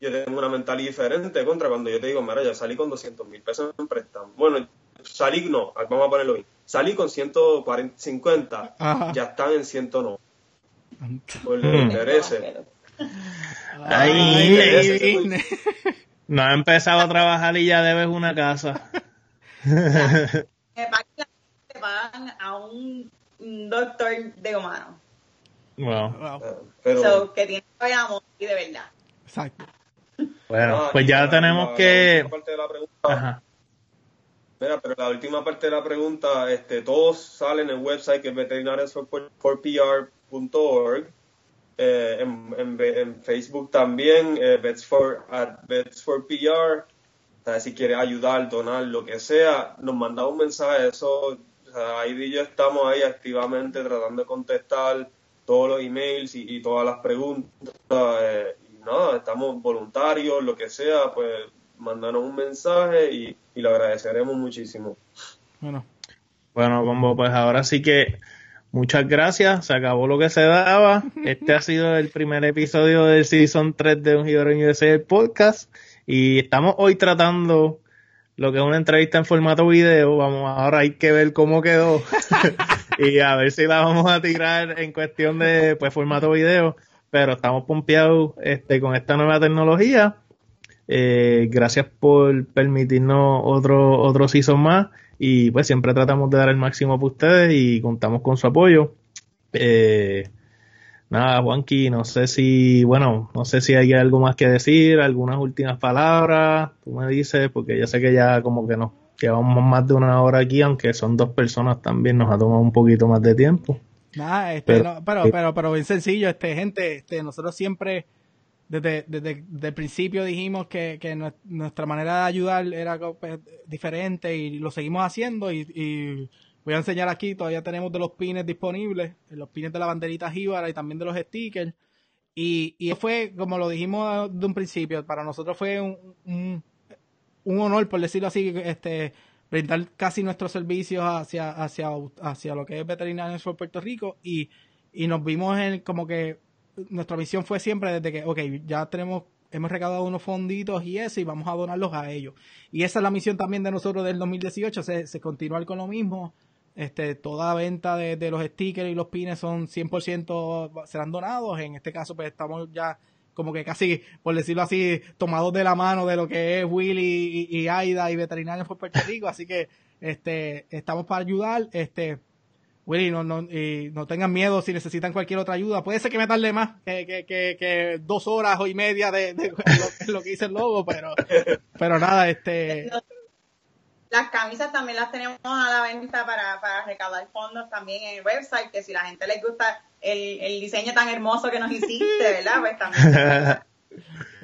yo, tengo una, mentalidad diferente contra cuando yo te digo, mira, ya salí con 200 mil pesos en préstamo. Bueno, salí, no, vamos a ponerlo bien. Salí con 150, ya están en 109. Por los intereses. Ahí, no ha empezado a trabajar y ya debes una casa. pagan a un doctor de humano. Wow. Wow. Eh, Pero, So, que tiene que amor y de verdad. Exacto. Bueno, ah, pues ya la- tenemos la- que... La última parte de la pregunta, Ajá. Mira, pero la última parte de la pregunta, este, todos salen en el website que es veterinariansforpr.org. Eh, en, en, en Facebook también, eh, Vets for, at Vets for PR. O sea, si quieres ayudar, donar, lo que sea, nos manda un mensaje. Eso, o sea, Aidy y yo estamos ahí activamente tratando de contestar todos los emails y, y todas las preguntas. eh, y nada, estamos voluntarios, lo que sea, pues mandanos un mensaje y, y lo agradeceremos muchísimo. Bueno, Bueno, como pues ahora sí que muchas gracias, se acabó lo que se daba. Este ha sido el primer episodio del Season 3 de Un Giro USA el podcast y estamos hoy tratando lo que es una entrevista en formato video. Vamos, ahora hay que ver cómo quedó y a ver si la vamos a tirar en cuestión de pues formato video, pero estamos pompeados este con esta nueva tecnología. Eh, gracias por permitirnos otro, otro season más y pues siempre tratamos de dar el máximo para ustedes y contamos con su apoyo. Eh, nada, Juanqui, no sé si, bueno, no sé si hay algo más que decir, algunas últimas palabras, tú me dices, porque yo sé que ya como que nos llevamos más de una hora aquí, aunque son dos personas también, nos ha tomado un poquito más de tiempo. nada, este, Pero- no, pero, pero, pero bien sencillo, este, gente, este, nosotros siempre, desde, desde, desde el principio dijimos que, que nue- nuestra manera de ayudar era pues, diferente y lo seguimos haciendo y, voy a enseñar aquí, todavía tenemos de los pines disponibles, los pines de la banderita jíbara y también de los stickers. Y, y fue, como lo dijimos de un principio, para nosotros fue un, un, un honor, por decirlo así, este, brindar casi nuestros servicios hacia, hacia, hacia lo que es Veterinarios por Puerto Rico y, y nos vimos en como que nuestra misión fue siempre desde que, ok, ya tenemos, hemos recaudado unos fonditos y eso y vamos a donarlos a ellos. Y esa es la misión también de nosotros del 2018, se, se continuar con lo mismo. Este, toda venta de, de los stickers y los pines son 100% serán donados. En este caso, pues estamos ya como que casi, por decirlo así, tomados de la mano de lo que es Willy y, y Aida y Veterinarios por Puerto Rico. Así que este, estamos para ayudar. Este, Willy, no, no, y no tengan miedo si necesitan cualquier otra ayuda. Puede ser que me tarde más que, que, que, que dos horas o y media de, de lo, lo que dice el logo, pero, pero nada, este, Las camisas también las tenemos a la venta para, para recaudar fondos también en el website, que si la gente les gusta el, el diseño tan hermoso que nos hiciste, ¿verdad? Pues también.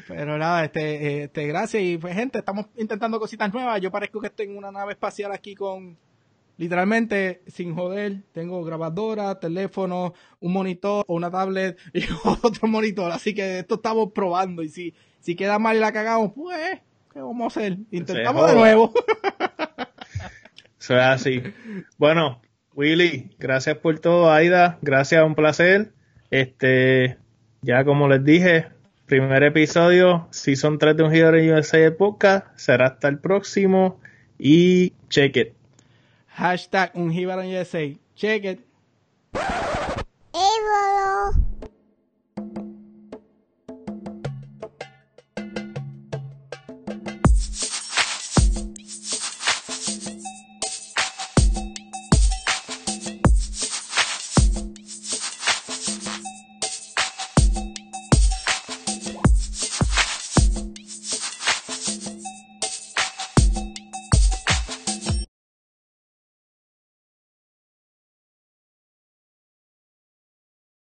Pero nada, este, este, gracias y pues gente, estamos intentando cositas nuevas. Yo parezco que estoy en una nave espacial aquí con, literalmente, sin joder, tengo grabadora, teléfono, un monitor o una tablet y otro monitor. Así que esto estamos probando y si, si queda mal y la cagamos, pues, ¿qué vamos a hacer? Intentamos de nuevo. Eso es así. Bueno, Willy, gracias por todo, Aida, gracias, un placer. Este, ya como les dije, primer episodio, Season 3 de Un en USA de Podcast, será hasta el próximo y check it. Hashtag Ungibaron USA. Check it. Hey,